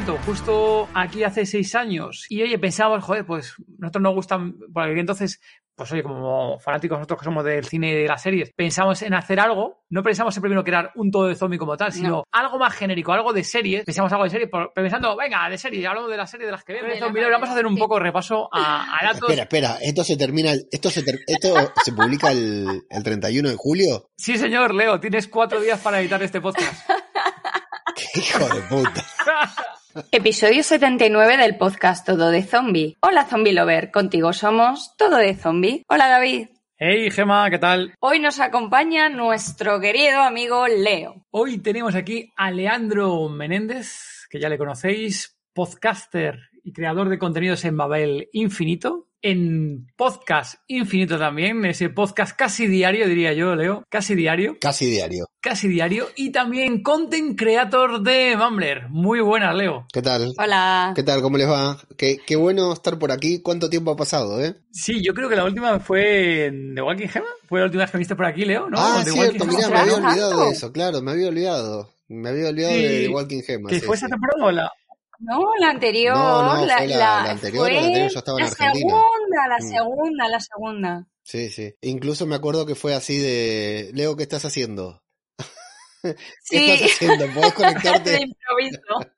Momento, justo aquí hace seis años, y oye, pensábamos, joder, pues nosotros nos gustan, por aquel entonces pues oye, como fanáticos nosotros que somos del cine y de las series, pensamos en hacer algo, no pensamos en primero crear un todo de zombie como tal, sino No. algo más genérico, algo de series, pensamos algo de series, pensando, venga, de series, hablamos de las series de las que vemos, la vamos a hacer un poco de repaso a, a datos. Espera, espera, esto se termina, el- esto se, ter- esto se publica el, el 31 de julio. Sí, señor, Leo, tienes cuatro días para editar este podcast. ¡Qué hijo de puta! Episodio 79 del podcast Todo de Zombie. Hola Zombie Lover, contigo somos Todo de Zombie. Hola David. hey, Gema, ¿qué tal? Hoy nos acompaña nuestro querido amigo Leo. Hoy tenemos aquí a Leandro Menéndez, que ya le conocéis, podcaster y creador de contenidos en Babel Infinito. En Podcast Infinito también, ese podcast casi diario, diría yo, Leo, casi diario, Casi diario. casi diario. Y también content creator de Mumbler. Muy buena, Leo. ¿Qué tal? Hola. ¿Qué tal? ¿Cómo les va? Qué, qué bueno estar por aquí. ¿Cuánto tiempo ha pasado, eh? Sí, yo creo que la última fue en The Walking Gema. Fue la última vez que viniste por aquí, Leo, ¿no? ah, The cierto, Walking mirá, me había olvidado de eso, claro, me había olvidado. Me había olvidado Sí, de The Walking Gema. ¿Que sí, fue sí. esta temporada o la, No, la anterior. No, no, fue la- la anterior, fue la anterior yo estaba en la Argentina. segunda, la Mm. segunda, la segunda. Sí, sí. Incluso me acuerdo que fue así de, Leo, ¿qué estás haciendo? ¿Qué Sí. estás haciendo? ¿Podés de conectarte? improviso.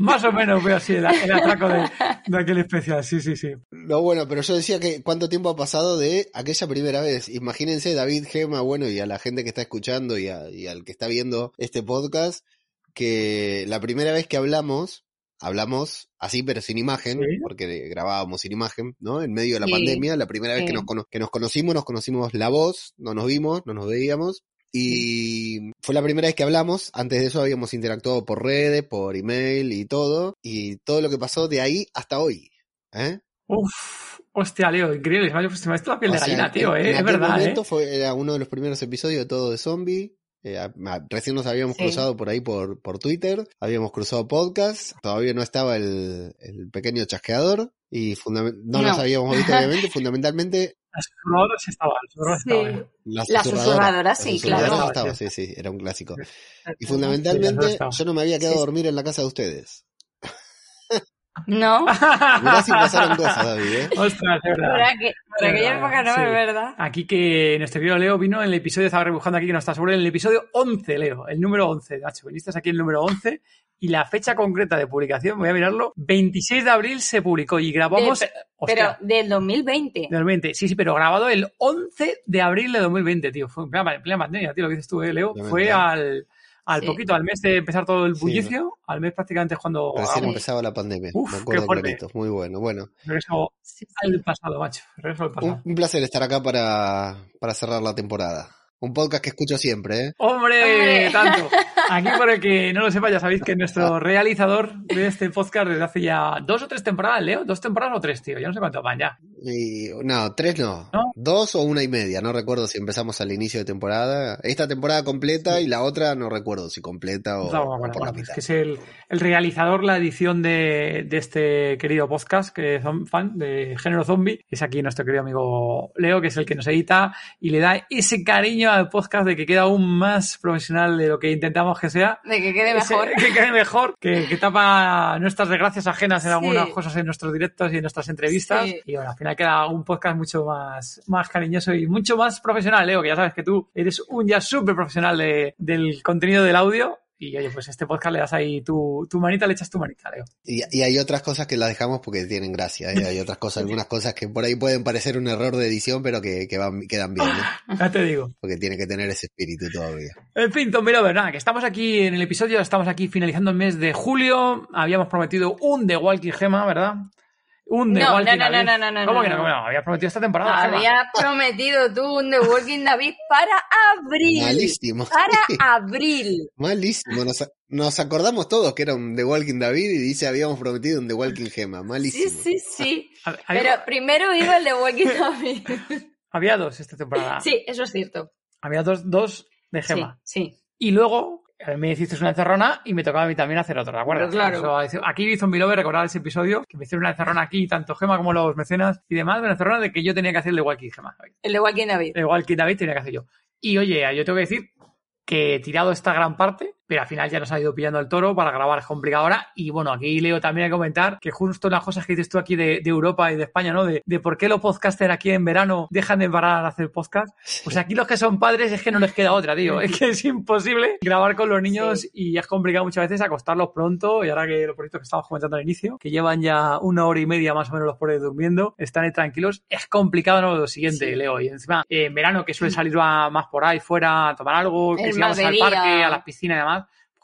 Más o menos fue así el, el atraco de, de aquel especial, sí, sí, sí. No, bueno, pero yo decía que cuánto tiempo ha pasado de aquella primera vez. Imagínense, David Gema, bueno, y a la gente que está escuchando y, a- y al que está viendo este podcast, que la primera vez que hablamos, hablamos así, pero sin imagen, Sí. porque grabábamos sin imagen, ¿no? En medio de la Sí, pandemia, la primera vez que nos, que nos conocimos, nos conocimos la voz, no nos vimos, no nos veíamos. Y fue la primera vez que hablamos. Antes de eso habíamos interactuado por redes, por email y todo. Y todo lo que pasó de ahí hasta hoy. ¿Eh? Uf, hostia, Leo, increíble. Se me ha se me ha la piel de O gallina, tío, en- eh. en Es aquel verdad, eh. momento fue, era uno de los primeros episodios de todo de zombie. Eh, recién nos habíamos Sí. cruzado por ahí por, por Twitter, habíamos cruzado podcast, todavía no estaba el, el pequeño chasqueador y fundament- no, No. nos habíamos visto obviamente, fundamentalmente Las susurradoras estaban, las susurradoras Sí. la La susurradora. susurradora, La sí, susurradora claro. estaba, sí, sí, era un clásico. Y fundamentalmente yo no me había quedado Sí, a dormir en la casa de ustedes. No, Mirá si pasaron cosas, David, ¿eh? Ostras, es verdad. por aquella época no, Sí. es verdad. Aquí que nuestro querido Leo vino en el episodio, estaba rebujando aquí que no está seguro, en el episodio 11, Leo, el número 11, Nacho. Viniste aquí el número 11 y la fecha concreta de publicación, voy a mirarlo, 26 de abril se publicó y grabamos... De- Pero del 2020. de 2020, sí, sí, pero grabado el 11 de abril de 2020, tío. Fue en plena, en plena pandemia, tío, lo que dices tú, eh, Leo. Fue al, al Sí. poquito, al mes de empezar todo el Sí, bullicio, al mes prácticamente es cuando Recién hagamos empezaba la pandemia, Uf, me qué acuerdo fuerte. clarito, muy bueno, bueno. regreso al pasado, macho. Regreso al pasado. Un, un placer estar acá para, para cerrar la temporada. Un podcast que escucho siempre, ¿eh? ¡Hombre! Tanto. Aquí, por el que no lo sepa, ya sabéis que nuestro realizador de este podcast desde hace ya dos o tres temporadas, Leo. ¿Dos temporadas o tres, tío? Yo no sé cuánto van ya. Y, no, tres no. ¿No? Dos o una y media. No recuerdo si empezamos al inicio de temporada. Esta temporada completa y la otra no recuerdo si completa o, No, o bueno, por la bueno, es mitad. que es el, el realizador, la edición de, de este querido podcast, que es fan de género zombie. Es aquí nuestro querido amigo Leo, que es el que nos edita y le da ese cariño al podcast de que queda aún más profesional de lo que intentamos que sea. De que quede mejor. que quede mejor, que, que tapa nuestras desgracias ajenas en Sí. algunas cosas en nuestros directos y en nuestras entrevistas. Sí. Y bueno, al final queda un podcast mucho más, más cariñoso y mucho más profesional, Leo, que ya sabes que tú eres un ya súper profesional de- del contenido del audio. Y oye, pues este podcast le das ahí tu, tu manita, le echas tu manita, Leo. Y, y hay otras cosas que las dejamos porque tienen gracia, ¿eh? Hay otras cosas, algunas cosas que por ahí pueden parecer un error de edición, pero que, que van, quedan bien, ¿no? Ya te digo. Porque tiene que tener ese espíritu todavía. En fin, Tom Lover, nada, que estamos aquí en el episodio, estamos aquí finalizando el mes de julio. Habíamos prometido un The Walking Gema, ¿verdad? Un The No, Walking no, no, David. no, no, no, ¿Cómo no, que no? no. ¿Cómo no? Habías prometido esta temporada. Habías prometido tú un The Walking David para abril. Malísimo. Para abril. Malísimo. Nos, nos acordamos todos que era un The Walking David y dice habíamos prometido un The Walking Gema. Sí, Malísimo. sí, sí. Había, Pero primero iba el The Walking David. había dos esta temporada. Sí, eso es cierto. Había dos, dos de Gema. Sí, sí. Y luego me hiciste una encerrona y me tocaba a mí también hacer otra, ¿de acuerdo? Claro. Eso, aquí hizo mi lover recordar ese episodio, que me hicieron una encerrona aquí, tanto Gema como los mecenas y demás, una encerrona de que yo tenía que hacer el de Walking Gema. El Walking David. Igual que David tenía que hacer yo. Y oye, yo tengo que decir que he tirado esta gran parte, pero al final ya nos ha ido pillando el toro para grabar es complicado ahora. Y bueno, aquí Leo también a comentar que justo las cosas que dices tú aquí de, de Europa y de España, ¿no? De, de por qué los podcasters aquí en verano dejan de parar a hacer podcast. Pues aquí los que son padres es que no les queda otra, tío. Es que es imposible grabar con los niños Sí. y es complicado muchas veces acostarlos pronto. Y ahora que los proyectos que estábamos comentando al inicio, que llevan ya una hora y media más o menos los pobres durmiendo, están ahí tranquilos, es complicado, ¿no? Lo siguiente, Sí. Leo. Y encima, en verano que suele salir más por ahí fuera a tomar algo, que Es si vamos más al parque, a la piscina y demás.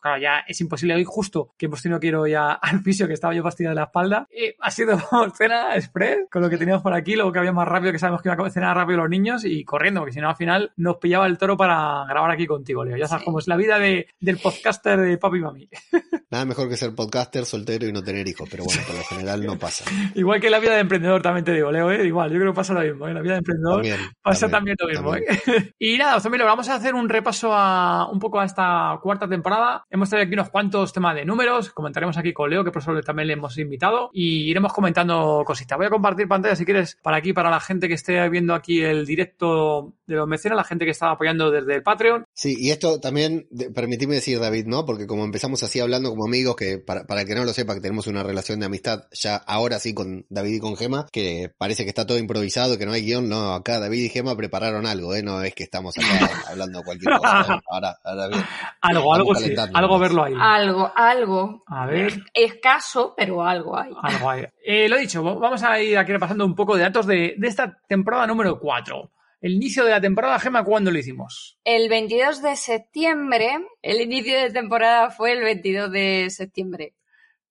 Claro, ya es imposible. Hoy justo que hemos tenido que ir hoy a- al fisio, que estaba yo fastidiado de la espalda, eh, ha sido cena express con lo que teníamos por aquí, luego que había más rápido, que sabemos que iba a cenar rápido los niños y corriendo, porque si no al final nos pillaba el toro para grabar aquí contigo, Leo. Ya sabes Sí. cómo es la vida de, del podcaster de papi y mami. Nada mejor que ser podcaster, soltero y no tener hijos, pero bueno, por lo general no pasa. Igual que la vida de emprendedor también te digo, Leo, ¿eh? igual, yo creo que pasa lo mismo, ¿eh? la vida de emprendedor También. Pasa también, lo mismo, también. ¿eh? Y nada, Zombielo, vamos a hacer un repaso a un poco a esta cuarta temporada. Hemos traído aquí unos cuantos temas de números, comentaremos aquí con Leo, que por eso también le hemos invitado, y iremos comentando cositas. Voy a compartir pantalla si quieres para aquí, para la gente que esté viendo aquí el directo de los mecenas, la gente que está apoyando desde el Patreon. Sí, y esto también, permitime decir, David, ¿no? Porque como empezamos así hablando como amigos, que para, para el que no lo sepa, que tenemos una relación de amistad ya ahora sí con David y con Gema, que parece que está todo improvisado, que no hay guion, no, acá David y Gema prepararon algo, ¿eh? No es que estamos acá hablando cualquier cosa. Ahora, ahora bien. Algo, algo sí, calentando algo verlo ahí. Algo, algo. A ver. Escaso, pero algo hay. Algo ahí. Eh, lo dicho, vamos a ir aquí repasando un poco de datos de, de esta temporada número 4. El inicio de la temporada, Gema, ¿cuándo lo hicimos? El 22 de septiembre, el inicio de temporada fue el 22 de septiembre.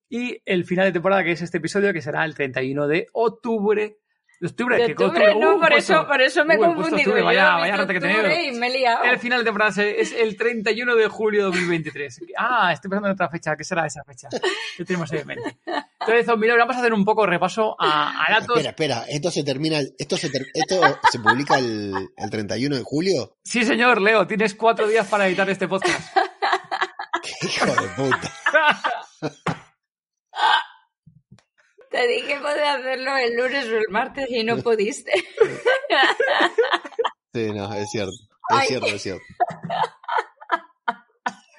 Y el final de temporada, que es este episodio, que será el 31 de octubre. ¿De octubre? De no, Uh, por puesto- eso, por eso me he Uh, octubre, Yo vaya- vaya visto rata que he octubre tenido. y me he liado. El final de temporada se- es el 31 de julio de 2023. Ah, estoy pensando en otra fecha. ¿Qué será esa fecha? ¿Qué tenemos ahí en mente? Entonces, Zombie, vamos a hacer un poco repaso a, a datos. Espera, espera, esto se termina, esto se, ter- esto se publica el, el 31 de julio. Sí, señor, Leo, tienes cuatro días para editar este podcast. ¡Qué hijo de puta! Te dije poder hacerlo el lunes o el martes y no pudiste. Sí, no, es cierto. Es Ay. cierto, es cierto.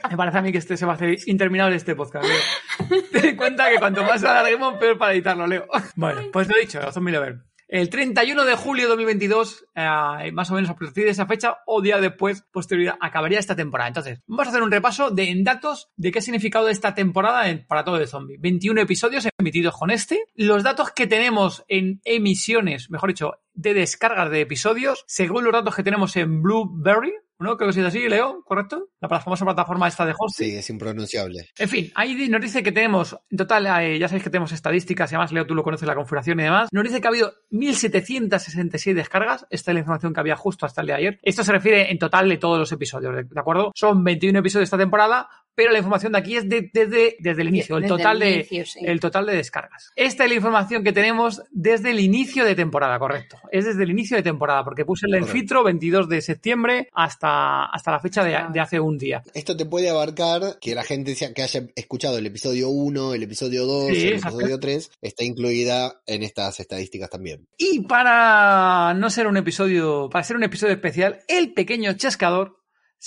Me parece a mí que este se va a hacer interminable este podcast, Leo. Ten en cuenta que cuanto más alarguemos, peor para editarlo, Leo. Bueno, pues lo dicho, Zombie Lover. El 31 de julio de 2022, eh, más o menos a partir de esa fecha o día después, posterioridad, acabaría esta temporada. Entonces, vamos a hacer un repaso de en datos de qué ha significado esta temporada en- para todo de zombie. 21 episodios emitidos con este. Los datos que tenemos en emisiones, mejor dicho, de descargas de episodios, según los datos que tenemos en Blueberry, ¿no? Creo que es así, Leo, ¿correcto? La famosa plataforma esta de hosting. Sí, es impronunciable. En fin, ahí nos dice que tenemos, en total, eh, ya sabéis que tenemos estadísticas, y además, Leo, tú lo conoces, la configuración y demás. Nos dice que ha habido 1.766 descargas. Esta es la información que había justo hasta el de ayer. Esto se refiere en total de todos los episodios, ¿de de acuerdo? Son 21 episodios de esta temporada, pero la información de aquí es de- desde, desde el inicio, el Desde total, el de, inicio, sí. el total de descargas. Esta es la información que tenemos desde el inicio de temporada, correcto. Es desde el inicio de temporada, porque puse el Correcto. filtro 22 de septiembre hasta, hasta la fecha de, de hace un día. Esto te puede abarcar que la gente sea- que haya escuchado el episodio 1, el episodio 2, Sí, el exacto. episodio 3, está incluida en estas estadísticas también. Y para no ser un episodio, para ser un episodio especial, el pequeño chascador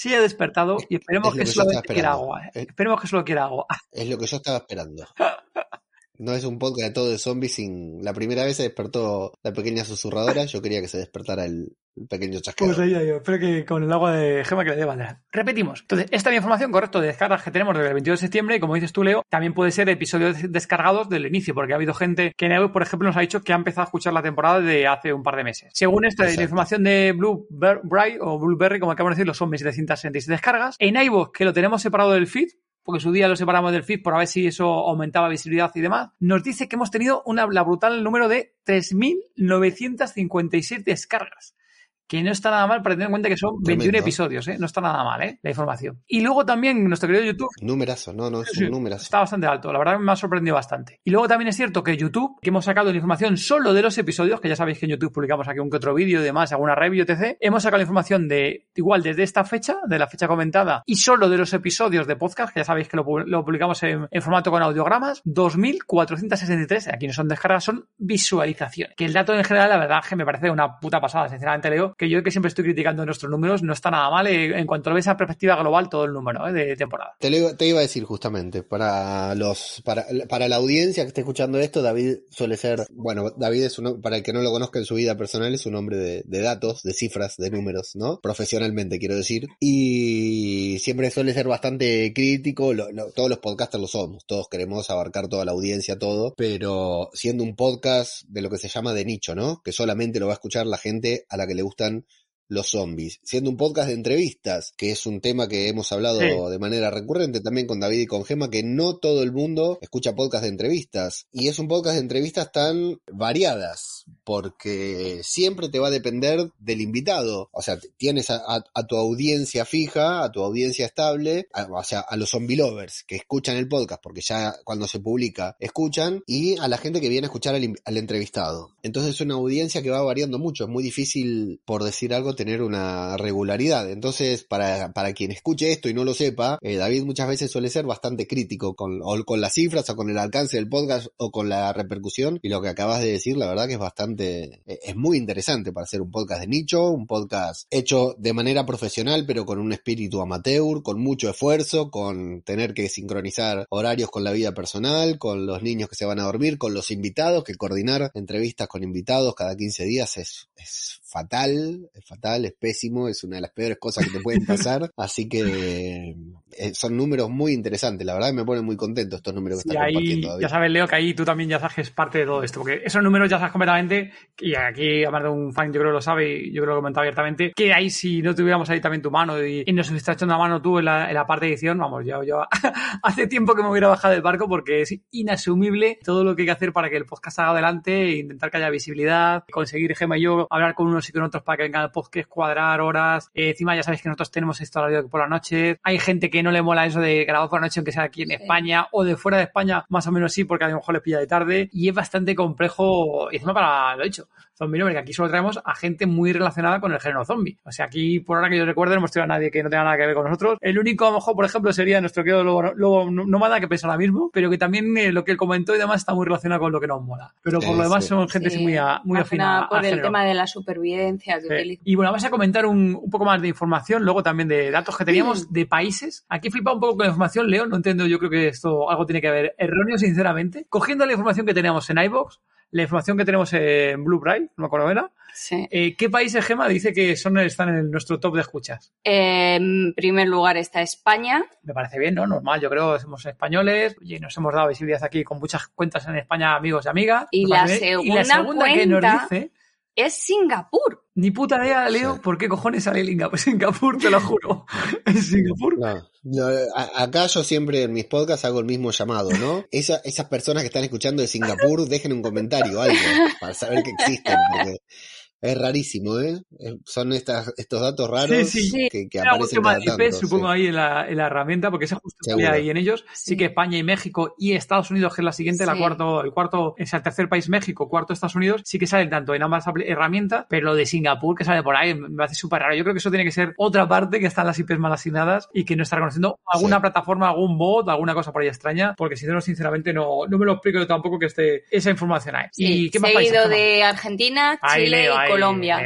se ha despertado y esperemos Es que que solo quiera agua. ¿eh? Es- Esperemos que solo quiera agua. Es lo que yo estaba esperando. No es un podcast de todo de zombies sin... La primera vez se despertó la pequeña susurradora, yo quería que se despertara el, el pequeño chasqueo. Pues ahí, espero que con el agua de gema que le dé bandera. Repetimos. Entonces, esta es la información, correcto, de descargas que tenemos desde el 22 de septiembre y como dices tú, Leo, también puede ser episodios descargados del inicio, porque ha habido gente que en por ejemplo, nos ha dicho que ha empezado a escuchar la temporada de hace un par de meses. Según esta la información de Blueberry o Blueberry, como acabamos de decirlo, son 1766 descargas. En iVoox, que lo tenemos separado del feed, porque su día lo separamos del feed por a ver si eso aumentaba visibilidad y demás, nos dice que hemos tenido una, la brutal número de 3.957 descargas que no está nada mal para tener en cuenta que son 21 episodios, ¿eh? No está nada mal, ¿eh? La información. Y luego también nuestro querido YouTube. Numerazo, no, no, es un numerazo. Está bastante alto, la verdad me ha sorprendido bastante. Y luego también es cierto que YouTube, que hemos sacado la información solo de los episodios, que ya sabéis que en YouTube publicamos aquí un que otro vídeo y demás, alguna review, etc. Hemos sacado la información de, igual, desde esta fecha, de la fecha comentada, y solo de los episodios de podcast, que ya sabéis que lo, publicamos en, formato con audiogramas, 2.463, aquí no son descargas, son visualizaciones. Que el dato en general, la verdad, que me parece una puta pasada, sinceramente, Leo, que yo que siempre estoy criticando nuestros números, no está nada mal eh, en cuanto lo ves a perspectiva global todo el número eh, de temporada. Te, iba a decir justamente, para los para, para la audiencia que esté escuchando esto, David suele ser, bueno, David es uno, para el que no lo conozca en su vida personal, es un hombre de, datos, de cifras, de números, ¿no? Profesionalmente, quiero decir. Y siempre suele ser bastante crítico, todos los podcasters lo somos, todos queremos abarcar toda la audiencia, todo, pero siendo un podcast de lo que se llama de nicho, ¿no? Que solamente lo va a escuchar la gente a la que le gustan los zombies, siendo un podcast de entrevistas, que es un tema que hemos hablado de manera recurrente también con David y con Gema, que no todo el mundo escucha podcast de entrevistas. Y es un podcast de entrevistas tan variadas, porque siempre te va a depender del invitado. O sea, tienes a, tu audiencia fija, a tu audiencia estable, o sea, a los zombie lovers que escuchan el podcast, porque ya cuando se publica escuchan, y a la gente que viene a escuchar al, al entrevistado. Entonces es una audiencia que va variando mucho, es muy difícil, por decir algo, tener una regularidad. Entonces, para, para quien escuche esto y no lo sepa, eh, David muchas veces suele ser bastante crítico con, con las cifras o con el alcance del podcast o con la repercusión. Y lo que acabas de decir, la verdad que es bastante, eh, es muy interesante para hacer un podcast de nicho, un podcast hecho de manera profesional, pero con un espíritu amateur, con mucho esfuerzo, con tener que sincronizar horarios con la vida personal, con los niños que se van a dormir, con los invitados, que coordinar entrevistas con invitados cada 15 días es, es fatal, es fatal, es pésimo, es una de las peores cosas que te pueden pasar. Así que eh, son números muy interesantes, la verdad me ponen muy contento estos números que están compartiendo. Ya sabes, Leo, que ahí tú también ya sabes parte de todo esto, porque esos números ya sabes completamente, y aquí, además de un fan, yo creo que lo sabe y yo creo que lo he comentado abiertamente, que ahí si no tuviéramos ahí también tu mano y, nos hubiera echando la mano tú en la, parte de edición, vamos, yo, yo hace tiempo que me hubiera bajado del barco porque es inasumible todo lo que hay que hacer para que el podcast salga adelante, intentar que haya visibilidad, conseguir Gema y yo hablar con unos y con otros para que venga el podcast, cuadrar horas. Eh, encima ya sabéis que nosotros tenemos esto a la por la noche. Hay gente que no le mola eso de grabar por la noche, aunque sea aquí en España o de fuera de España, más o menos sí, porque a lo mejor les pilla de tarde. Y es bastante complejo, y encima para lo hecho Zombie que aquí solo traemos a gente muy relacionada con el género zombie. O sea, aquí, por ahora que yo recuerdo, no hemos tenido a nadie que no tenga nada que ver con nosotros. El único, a lo mejor, por ejemplo, sería nuestro querido Lobo, no manda que piensa ahora mismo, pero que también eh, lo que él comentó y demás está muy relacionado con lo que nos mola. Pero por lo demás son gente muy, muy afina. Por el tema de la supervivencia que Y bueno, vamos a comentar un, un, poco más de información, luego también de datos que teníamos de países. Aquí flipa un poco con la información, Leo, no entiendo, yo creo que esto algo tiene que ver erróneo, sinceramente. Cogiendo la información que teníamos en iVoox, la información que tenemos en Blue Bright, no me acuerdo era. Sí. Eh, ¿Qué países, Gema, dice que son, están en nuestro top de escuchas? en primer lugar está España. Me parece bien, ¿no? Normal, yo creo que somos españoles y nos hemos dado visibilidad aquí con muchas cuentas en España, amigos y amigas. Y, la segunda, cuenta que nos dice es Singapur. Ni puta idea, Leo, por qué cojones sale Singapur, te lo juro. ¿Es Singapur? No, acá yo siempre en mis podcasts hago el mismo llamado, ¿no? esas personas que están escuchando de Singapur, dejen un comentario, algo, para saber que existen, porque es rarísimo, ¿eh? Son estas, estos datos raros que, que aparecen cada tanto, supongo, ahí en la, en la, herramienta, porque justo ahí en ellos. Sí. que España y México y Estados Unidos, que es la siguiente, la cuarto, el cuarto, es el tercer país México, cuarto Estados Unidos, sí que salen tanto en ambas herramientas, pero lo de Singapur, que sale por ahí, me hace súper raro. Yo creo que eso tiene que ser otra parte que están las IPs mal asignadas y que no está reconociendo alguna plataforma, algún bot, alguna cosa por ahí extraña, porque si no, sinceramente, no, no me lo explico yo tampoco que esté esa información ahí. ¿Y qué más Seguido de Argentina, Chile, ahí, Colombia.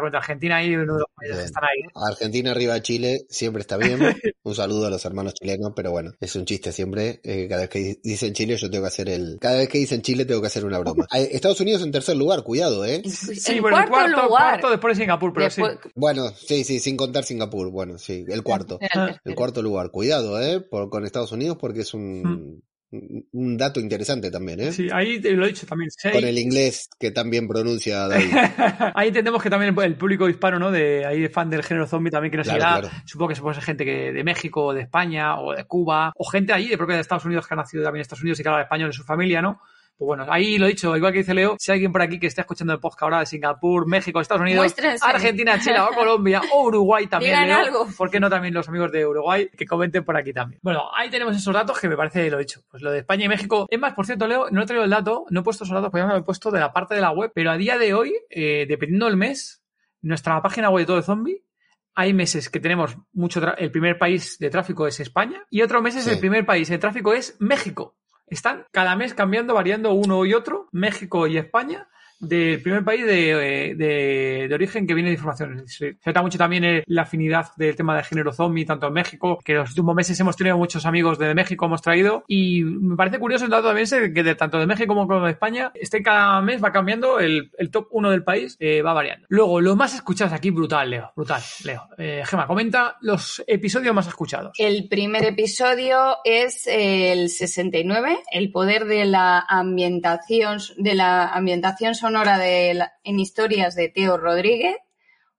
cuenta, Argentina ahí, uno de los países están ahí. Argentina arriba Chile siempre está bien. Un saludo a los hermanos chilenos, pero bueno, es un chiste siempre. eh, cada vez que di- dicen Chile, yo tengo que hacer el. Cada vez que dicen Chile, tengo que hacer una broma. Estados Unidos en tercer lugar, cuidado, ¿eh? Sí, en bueno, el cuarto cuarto, lugar. cuarto después de Singapur, pero Después- sí. Bueno, sí, sí, sin contar Singapur. Bueno, sí, el cuarto. El El cuarto lugar. Cuidado, ¿eh? Por, con Estados Unidos, porque es un, un- dato interesante también, ¿eh? Sí, ahí te lo he dicho también. seis. Con el inglés que tan bien pronuncia David. ahí entendemos que también el público hispano, ¿no? De ahí de fan del género zombie también que nos Claro, claro. Supongo que se puede ser gente que de México, o de España, o de Cuba, o gente allí de propia de Estados Unidos que ha nacido también en Estados Unidos y que habla español en su familia, ¿no? Pues bueno, ahí lo he dicho, igual que dice Leo, si hay alguien por aquí que esté escuchando el podcast ahora de Singapur, México, Estados Unidos, Muéstrense. Argentina, Chile o Colombia o Uruguay también, Digan Leo, algo. ¿por qué no también los amigos de Uruguay que comenten por aquí también? Bueno, ahí tenemos esos datos que me parece lo dicho. Pues lo de España y México. Es más, por cierto, Leo, no he traído el dato, no he puesto esos datos, podríamos haber puesto de la parte de la web, pero a día de hoy, eh, dependiendo del mes, nuestra página web de todo de zombie hay meses que tenemos mucho tra- el primer país de tráfico es España y otros meses Sí. el primer país de tráfico es México. Están cada mes cambiando, variando uno y otro, México y España, del primer país de, eh, de- de origen que viene de información. Se nota mucho también eh, la afinidad del tema de género zombie, tanto en México, que en los últimos meses hemos tenido muchos amigos de México, hemos traído, y me parece curioso el dato también que de, tanto de México como de España, este cada mes va cambiando, el, el top 1 del país eh, va variando. Luego, lo más escuchados aquí, brutal, Leo, brutal, Leo. Eh, Gema, comenta los episodios más escuchados. El primer episodio es el 69, el poder de la ambientación, de la ambientación sonora de la- en historias de Teo Rodríguez,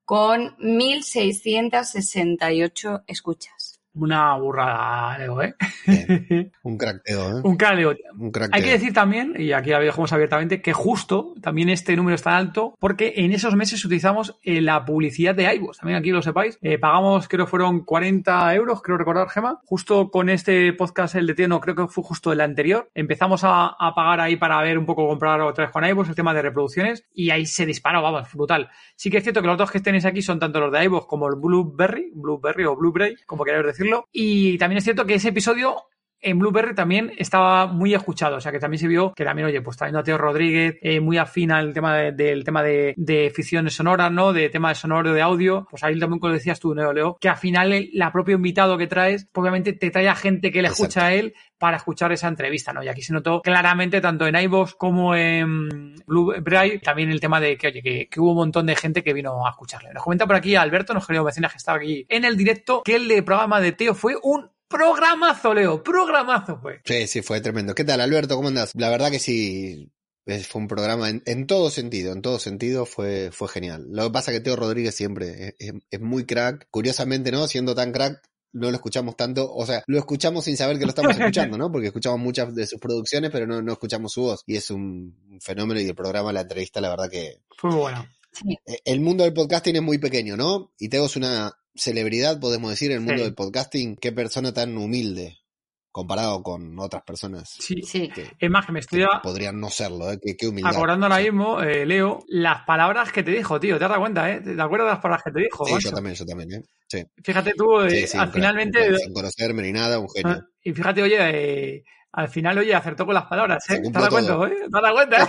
con 1.668 escuchas. Una burrada, Leo, ¿eh? Bien. Un crackeo, ¿eh? Un cara, Leo. Un crackeo. Hay que decir también, y aquí lo dejamos abiertamente, que justo también este número es tan alto porque en esos meses utilizamos eh, la publicidad de iVoox. También aquí lo sepáis. Eh, pagamos, creo fueron 40 euros, creo recordar, Gema. Justo con este podcast, el de Teo, no creo que fue justo el anterior. Empezamos a, a pagar ahí para ver un poco, comprar otra vez con iVoox el tema de reproducciones y ahí se disparó, vamos, brutal. Sí que es cierto que los dos que tenéis aquí son tanto los de iVoox como el Blueberry, Blueberry o Blueberry, como queráis decirlo. Y también es cierto que ese episodio en Blueberry también estaba muy escuchado, o sea que también se vio que también, oye, pues trayendo a Teo Rodríguez, eh, muy afín al tema de- del tema de, de ficciones sonoras, ¿no? De tema de sonoro, de audio, pues ahí también como decías tú, Neo Leo, que al final el la propio invitado que traes, pues obviamente te trae a gente que le Exacto. escucha a él para escuchar esa entrevista, ¿no? Y aquí se notó claramente tanto en iVoox como en Blueberry también el tema de que, oye, que, que hubo un montón de gente que vino a escucharle. Nos comenta por aquí Alberto, nos querido mecenas que estaba aquí en el directo, que el de programa de Teo fue un programazo, Leo, programazo fue. Sí, sí, fue tremendo. ¿Qué tal, Alberto? ¿Cómo andás? La verdad que sí, fue un programa en, en todo sentido, en todo sentido fue, fue genial. Lo que pasa es que Teo Rodríguez siempre es, es- es muy crack. Curiosamente, ¿no? Siendo tan crack, no lo escuchamos tanto, o sea, lo escuchamos sin saber que lo estamos escuchando, ¿no? Porque escuchamos muchas de sus producciones, pero no, no escuchamos su voz. Y es un fenómeno y el programa, la entrevista, la verdad que Fue bueno. eh, el mundo del podcasting es muy pequeño, ¿no? Y Teo es una celebridad, podemos decir, en el mundo Sí. del podcasting. Qué persona tan humilde comparado con otras personas Sí. Sí. que, Es más, que me estoy a- podrían no serlo, ¿eh? Qué, qué humildad. acordando ahora Sí. mismo, eh, Leo, las palabras que te dijo, tío. ¿Te dado cuenta, eh? ¿Te acuerdas de las palabras que te dijo? Sí, macho? yo también, yo también, ¿eh? Sí, Fíjate tú, eh, sí, sí, al finalmente. sin conocerme ni nada, un genio. Ah, Y fíjate, oye, eh, al final, oye, acertó con las palabras, Se ¿eh? ¿Te dado cuenta, eh? ¿Te has dado cuenta?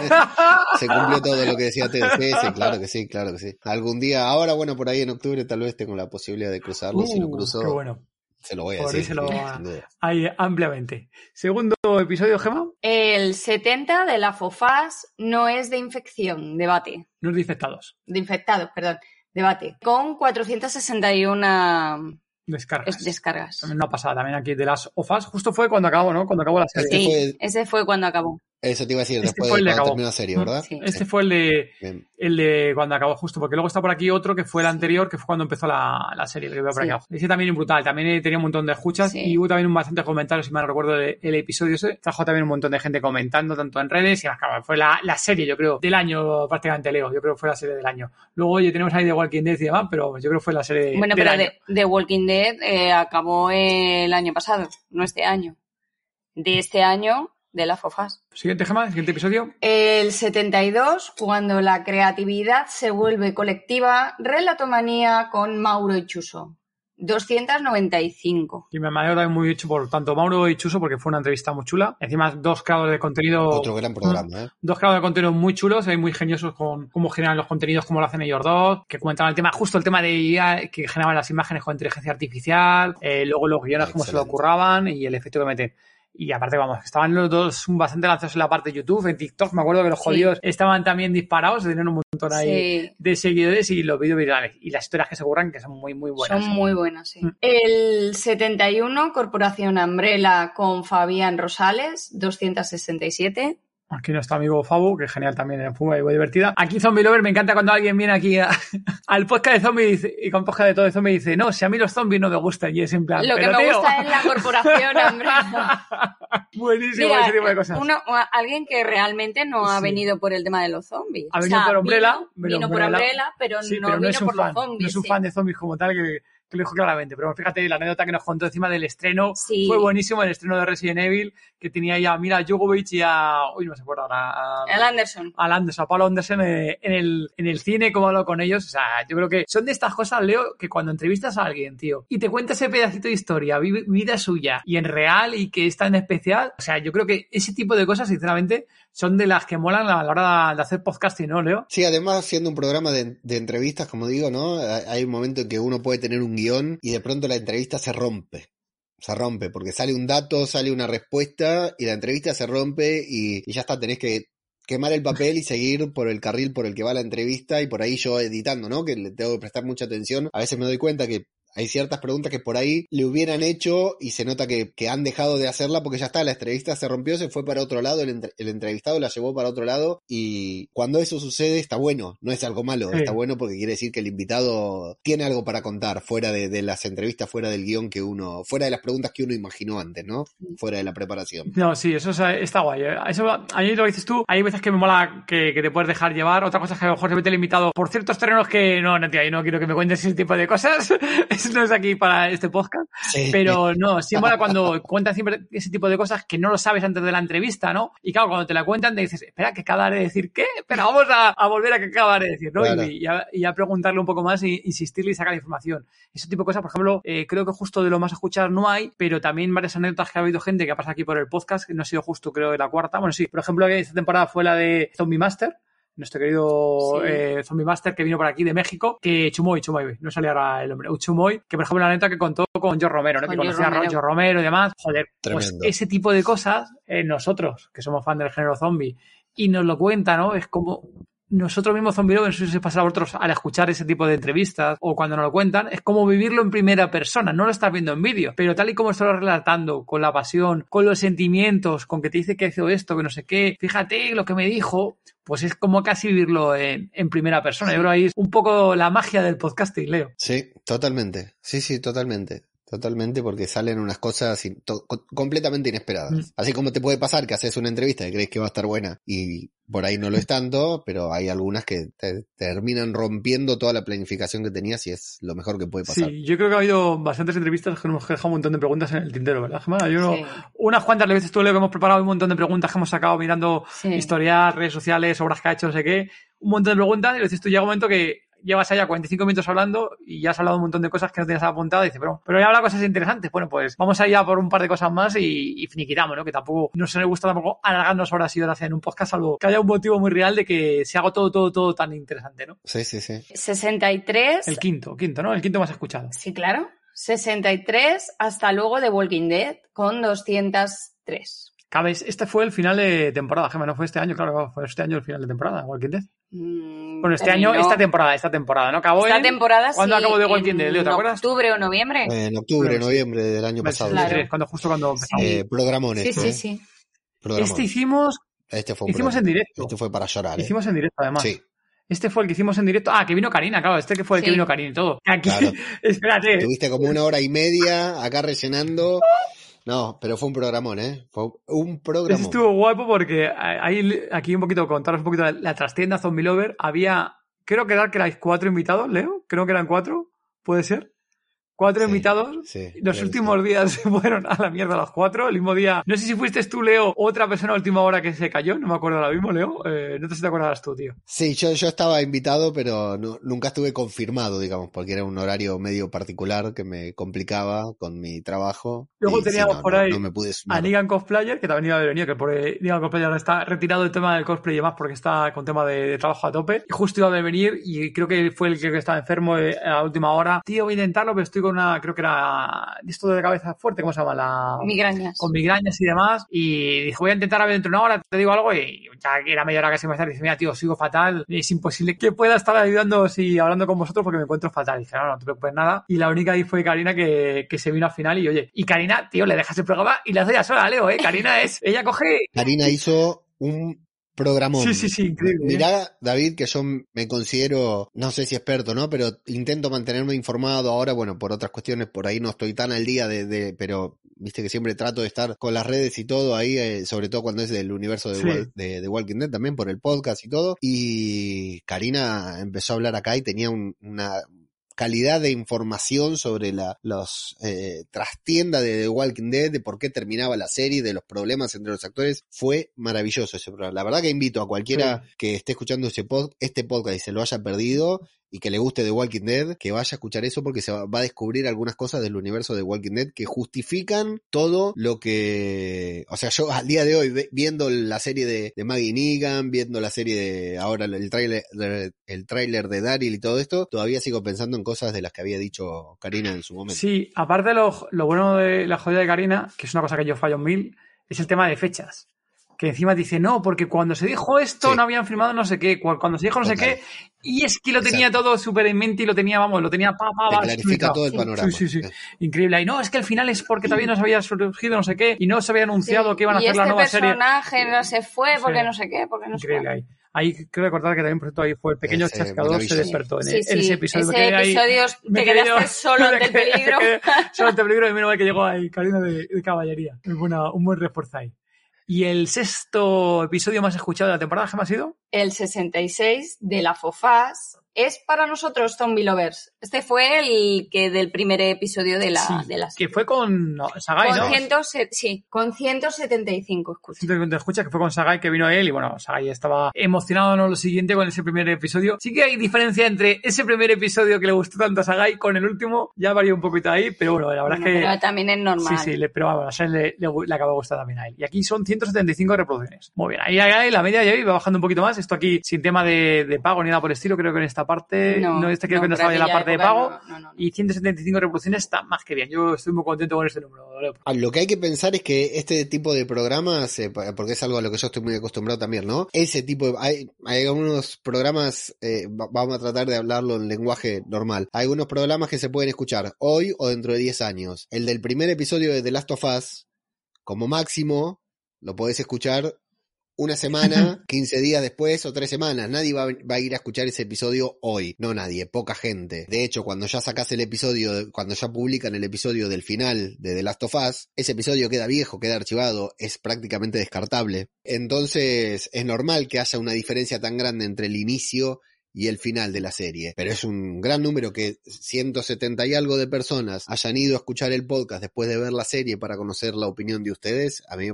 Se cumplió todo lo que decía sí, claro que sí, claro que sí. Algún día, ahora, bueno, por ahí en octubre tal vez tengo la posibilidad de cruzarlo. si lo Uh, cruzo, Qué bueno. se lo voy a Por decir. díselo. Ahí, ampliamente. Segundo episodio, Gema, El 70 de la FOFAS no es de infección, debate. no es de infectados. De infectados, perdón, debate. Con 461 Descargas. es- descargas. También una pasada, también aquí de las OFAS. Justo fue cuando acabó, ¿no? Cuando acabó la serie. Sí, ese fue cuando acabó. Eso te iba a decir, Este después fue el de de cuando terminó la serie, ¿verdad? Sí. Este fue el de, Bien. el de cuando acabó justo, porque luego está por aquí otro que fue el anterior, que fue cuando empezó la, la serie, el que veo por Sí. aquí. Ese también es brutal, también tenía un montón de escuchas Sí. y hubo también un bastante comentarios, si mal no recuerdo el, el episodio ese. Trajo también un montón de gente comentando, tanto en redes y claro, fue la, la serie, yo creo, del año prácticamente, Leo. Yo creo que fue la serie del año. Luego, oye, tenemos ahí The Walking Dead y demás, pero yo creo que fue la serie Bueno, del pero año. de, The Walking Dead eh, acabó el año pasado, no este año. De este año, de la FOFAS. Siguiente, Gema, siguiente episodio. El 72, cuando la creatividad se vuelve colectiva, relatomanía con Mauro y Chuso. 295. Y me alegro muy mucho por tanto Mauro y Chuso porque fue una entrevista muy chula. Encima, dos creadores de contenido. Otro gran programa, ¿eh? Dos creadores de contenido muy chulos y muy geniosos con cómo generan los contenidos, cómo lo hacen ellos dos, que cuentan el tema, justo el tema de IA, que generaban las imágenes con inteligencia artificial, eh, luego los guiones, cómo se lo curraban y el efecto que meten. Y aparte, vamos, estaban los dos bastante lanzados en la parte de YouTube, en TikTok. Me acuerdo que los jodidos estaban también disparados, tenían un montón ahí de seguidores y los vídeos virales. Y las historias que se ocurran que son muy, muy buenas. Son muy buenas, sí. Mm. El 71, Corporación Umbrella con Fabián Rosales, 267. Aquí nuestro amigo Fabu, que es genial también en fútbol y muy divertida. Aquí Zombie Lover, me encanta cuando alguien viene aquí al podcast de zombies y con podcast de todo de zombies y dice, no, si a mí los zombies no me gustan. Y es en plan, Lo que me gusta es la corporación, hombre. Buenísimo ese tipo de cosas. alguien que realmente no ha venido por el tema de los zombies. Ha venido por Umbrella. Vino, por Umbrella, pero, no, vino por los zombies. No es un fan de zombies como tal que lo dijo claramente. Pero fíjate, la anécdota que nos contó encima del estreno fue buenísimo, el estreno de Resident Evil, que tenía ahí a Mira Jogovic y a. Uy, no se acuerda ahora. Al Anderson. Al Anderson, a Pablo Anderson eh, en el, en el cine, como hablo con ellos. O sea, yo creo que son de estas cosas, Leo, que cuando entrevistas a alguien, tío, y te cuenta ese pedacito de historia, vida suya, y en real, y que es tan especial, o sea, yo creo que ese tipo de cosas, sinceramente, son de las que molan a la hora de hacer podcasting, ¿no, Leo? Sí, además, siendo un programa de, entrevistas, como digo, ¿no? Hay un momento en que uno puede tener un guion y de pronto la entrevista se rompe se rompe, porque sale un dato, sale una respuesta y la entrevista se rompe y, ya está, tenés que quemar el papel y seguir por el carril por el que va la entrevista y por ahí yo editando, ¿no? Que le tengo que prestar mucha atención. A veces me doy cuenta que hay ciertas preguntas que por ahí le hubieran hecho y se nota que, han dejado de hacerla porque ya está, la entrevista se rompió, se fue para otro lado, el, entrevistado la llevó para otro lado y cuando eso sucede está bueno, no es algo malo, está bueno porque quiere decir que el invitado tiene algo para contar fuera de, las entrevistas, fuera del guion que uno, fuera de las preguntas que uno imaginó antes, ¿no? Fuera de la preparación. No, sí, eso está guay. ¿eh? Eso, a mí lo dices tú, hay veces que me mola que, te puedes dejar llevar, otra cosa es que a lo mejor se mete el invitado por ciertos terrenos que no, no, tío, no quiero que me cuentes ese tipo de cosas. no es aquí para este podcast, pero no, siempre cuando cuentan siempre ese tipo de cosas que no lo sabes antes de la entrevista, ¿no? Y claro, cuando te la cuentan te dices, espera, que acabaré de decir qué, pero vamos a, volver a que acabaré de decir, ¿no? Y, a, preguntarle un poco más e insistirle y sacar información. Ese tipo de cosas, por ejemplo, eh, creo que justo de lo más escuchar no hay, pero también varias anécdotas que ha habido gente que ha pasado aquí por el podcast, que no ha sido justo, creo, de la cuarta. Bueno, sí, por ejemplo, esta temporada fue la de Zombie Master, nuestro querido eh, Zombie Master que vino por aquí de México, que Chumoy, Chumoy, no salía ahora el nombre, Chumoy, que por ejemplo la neta que contó con Joe Romero, ¿no? que conocía a Joe Romero y demás. Joder, pues ese tipo de cosas, eh, nosotros, que somos fan del género zombie, y nos lo cuenta, ¿no? Es como nosotros mismos zombie no sé si se pasa a vosotros al escuchar ese tipo de entrevistas o cuando nos lo cuentan, es como vivirlo en primera persona, no lo estás viendo en vídeo, pero tal y como estás relatando, con la pasión, con los sentimientos, con que te dice que hizo esto, que no sé qué, fíjate lo que me dijo, pues es como casi vivirlo en, primera persona. Yo creo ahí es un poco la magia del podcasting, Leo. Sí, totalmente. Sí, sí, totalmente. Totalmente, porque salen unas cosas completamente inesperadas. Mm. Así como te puede pasar que haces una entrevista y crees que va a estar buena y por ahí no lo es tanto, pero hay algunas que te, terminan rompiendo toda la planificación que tenías y es lo mejor que puede pasar. Sí, yo creo que ha habido bastantes entrevistas que nos hemos dejado un montón de preguntas en el tintero, ¿verdad, Gemma? Yo unas cuantas veces tú, Leo, que hemos preparado un montón de preguntas que hemos sacado mirando historias, redes sociales, obras que ha hecho, no sé qué, un montón de preguntas y dices tú, llega un momento que llevas allá 45 minutos hablando y ya has hablado un montón de cosas que no tenías apuntado y dices, pero, pero ya habla cosas interesantes. Bueno, pues vamos allá por un par de cosas más y, y finiquitamos, ¿no? Que tampoco no se me gusta tampoco alargarnos horas y horas en un podcast, salvo que haya un motivo muy real de que se haga todo, todo, todo tan interesante, ¿no? Sí, sí, sí. 63. El quinto, quinto, ¿no? El quinto más escuchado. Sí, claro. 63 hasta luego de Walking Dead con 203. Cabes, este fue el final de temporada, Gemma, no fue este año, claro, fue este año el final de temporada, Walking Dead. Mm, bueno, este año, esta temporada, esta temporada, ¿no? Acabó esta temporada ¿Cuándo acabó de Walking Dead, Leo, te acuerdas? octubre o noviembre? en octubre, noviembre del año pasado. Claro. cuando, justo cuando empezamos. Eh, programón sí, este, sí, ¿eh? sí. Este hicimos... Este fue un hicimos en directo. Este fue para llorar, ¿eh? Hicimos en directo, además. Sí. Este fue el que hicimos en directo. Ah, que vino Karina, claro. Este que fue el que vino Karina y todo. Aquí, claro. espérate. Tuviste como una hora y media acá rellenando. No, pero fue un programón, ¿eh? Fue un programa. Estuvo guapo porque ahí, aquí un poquito, contaros un poquito la, la trastienda Zombie Lover. Había, creo que, era que erais cuatro invitados, Leo. Creo que eran cuatro. ¿Puede ser? Cuatro Sí, invitados. sí, Los últimos días se fueron a la mierda los cuatro. El mismo día, no sé si fuiste tú, Leo, otra persona a última hora que se cayó, no me acuerdo ahora mismo, Leo. Eh, no sé si te acordarás tú, tío. Sí, yo, yo estaba invitado, pero no- nunca estuve confirmado, digamos, porque era un horario medio particular que me complicaba con mi trabajo. Luego y sí, teníamos no, por ahí no me pude A. Nigan Cosplayer, que también iba a venido, que por Nigan Cosplayer está retirado del tema del cosplay y demás porque está con tema de, de trabajo a tope. Y justo iba a venir y creo que fue el que estaba enfermo eh, a última hora. Tío, voy a intentarlo, pero estoy con una, creo que era esto de cabeza fuerte, ¿cómo se llama? La... Migrañas. con migrañas y demás. Y dije, voy a intentar a ver dentro de una hora, te digo algo. Y ya que era media hora casi más tarde, dice, mira, tío, sigo fatal. Es imposible que pueda estar ayudando y hablando con vosotros porque me encuentro fatal. Y dije, no, no te preocupes nada. Y la única ahí fue Karina que, que se vino al final. Y oye, y Karina, tío, le dejas el programa y la hace ya sola, Leo, ¿eh? Karina es, ella coge. Karina hizo un programón. Sí, sí, sí, increíble. ¿eh? Mirá, David, que yo me considero, no sé si experto, ¿no? Pero intento mantenerme informado. Ahora, bueno, por otras cuestiones, por ahí no estoy tan al día de, de- pero viste que siempre trato de estar con las redes y todo ahí, eh, sobre todo cuando es del universo de, Sí. Wal- de, de Walking Dead, también por el podcast y todo. Y Karina empezó a hablar acá y tenía un- una calidad de información sobre la los eh, trastienda de The Walking Dead, de por qué terminaba la serie, de los problemas entre los actores, fue maravilloso ese programa. La verdad que invito a cualquiera que esté escuchando ese pod- este podcast y se lo haya perdido y que le guste The Walking Dead, que vaya a escuchar eso porque se va, a descubrir algunas cosas del universo de Walking Dead que justifican todo lo que, o sea, yo al día de hoy viendo la serie de, Maggie Negan, viendo la serie de ahora el tráiler el de Daryl y todo esto, todavía sigo pensando en cosas de las que había dicho Karina en su momento. Sí, aparte lo, lo bueno de la jodida de Karina, que es una cosa que yo fallo mil, es el tema de fechas. Que encima dice, no, porque cuando se dijo esto Sí. no habían firmado no sé qué, cu- cuando se dijo no sé qué, y es que lo tenía todo súper en mente y lo tenía, vamos, lo tenía pa, pa, clarifica todo el panorama. Sí, sí, sí. Increíble. Y no, es que al final es porque todavía no se había surgido no sé qué, y no se había anunciado Sí, que iban a y hacer la este nueva serie. personaje no se fue porque Sí. no sé qué, porque no sé Increíble ahí. Ahí creo recordar que también, por ejemplo, ahí fue el pequeño Ese, chascador se despertó en, Sí, en sí, ese episodio. ese ahí- episodio te quedaste solo ante el peligro. Solo ante el peligro y menos mal que llegó ahí Karina de, de caballería. Es buena- un buen refuerzo ahí. Y el sexto episodio más escuchado de la temporada, ¿qué me ha sido? El 66 de la Fofás es para nosotros Zombie Lovers. Este fue el que del primer episodio de la, Sí, de la que fue con no, Sagai, con ¿no? 100 sí, con 175 escuchas. Siento que te escuchas que fue con Sagai que vino él y bueno, Sagai estaba emocionado en lo siguiente con ese primer episodio. Sí que hay diferencia entre ese primer episodio que le gustó tanto a Sagai con el último, ya varía un poquito ahí, pero bueno, la verdad Bueno, es que... pero también es normal. Sí, sí, le, pero bueno, a Shane le, le, le acaba de gustar también a él. Y aquí son 175 reproducciones. Muy bien, ahí, ahí, la media ya va bajando un poquito más. Esto aquí sin tema de, de pago ni nada por el estilo, creo que en esta parte, no, este creo que no estaba en la parte de pago. no, no, no. Y 175 reproducciones está más que bien. Yo estoy muy contento con este número. Ah, Lo que hay que pensar es que este tipo de programas, eh, porque es algo a lo que yo estoy muy acostumbrado también, ¿no? Ese tipo de... Hay, hay algunos programas, eh, va- vamos a tratar de hablarlo en lenguaje normal. Hay algunos programas que se pueden escuchar hoy o dentro de 10 años. El del primer episodio de The Last of Us, como máximo, lo podés escuchar una semana, 15 días después o tres semanas. Nadie va, a- va a ir a escuchar ese episodio hoy. No nadie, poca gente. De hecho, cuando ya sacas el episodio, cuando ya publican el episodio del final de The Last of Us, ese episodio queda viejo, queda archivado, es prácticamente descartable. Entonces, es normal que haya una diferencia tan grande entre el inicio y el final de la serie. Pero es un gran número que 170 y algo de personas hayan ido a escuchar el podcast después de ver la serie para conocer la opinión de ustedes. A mí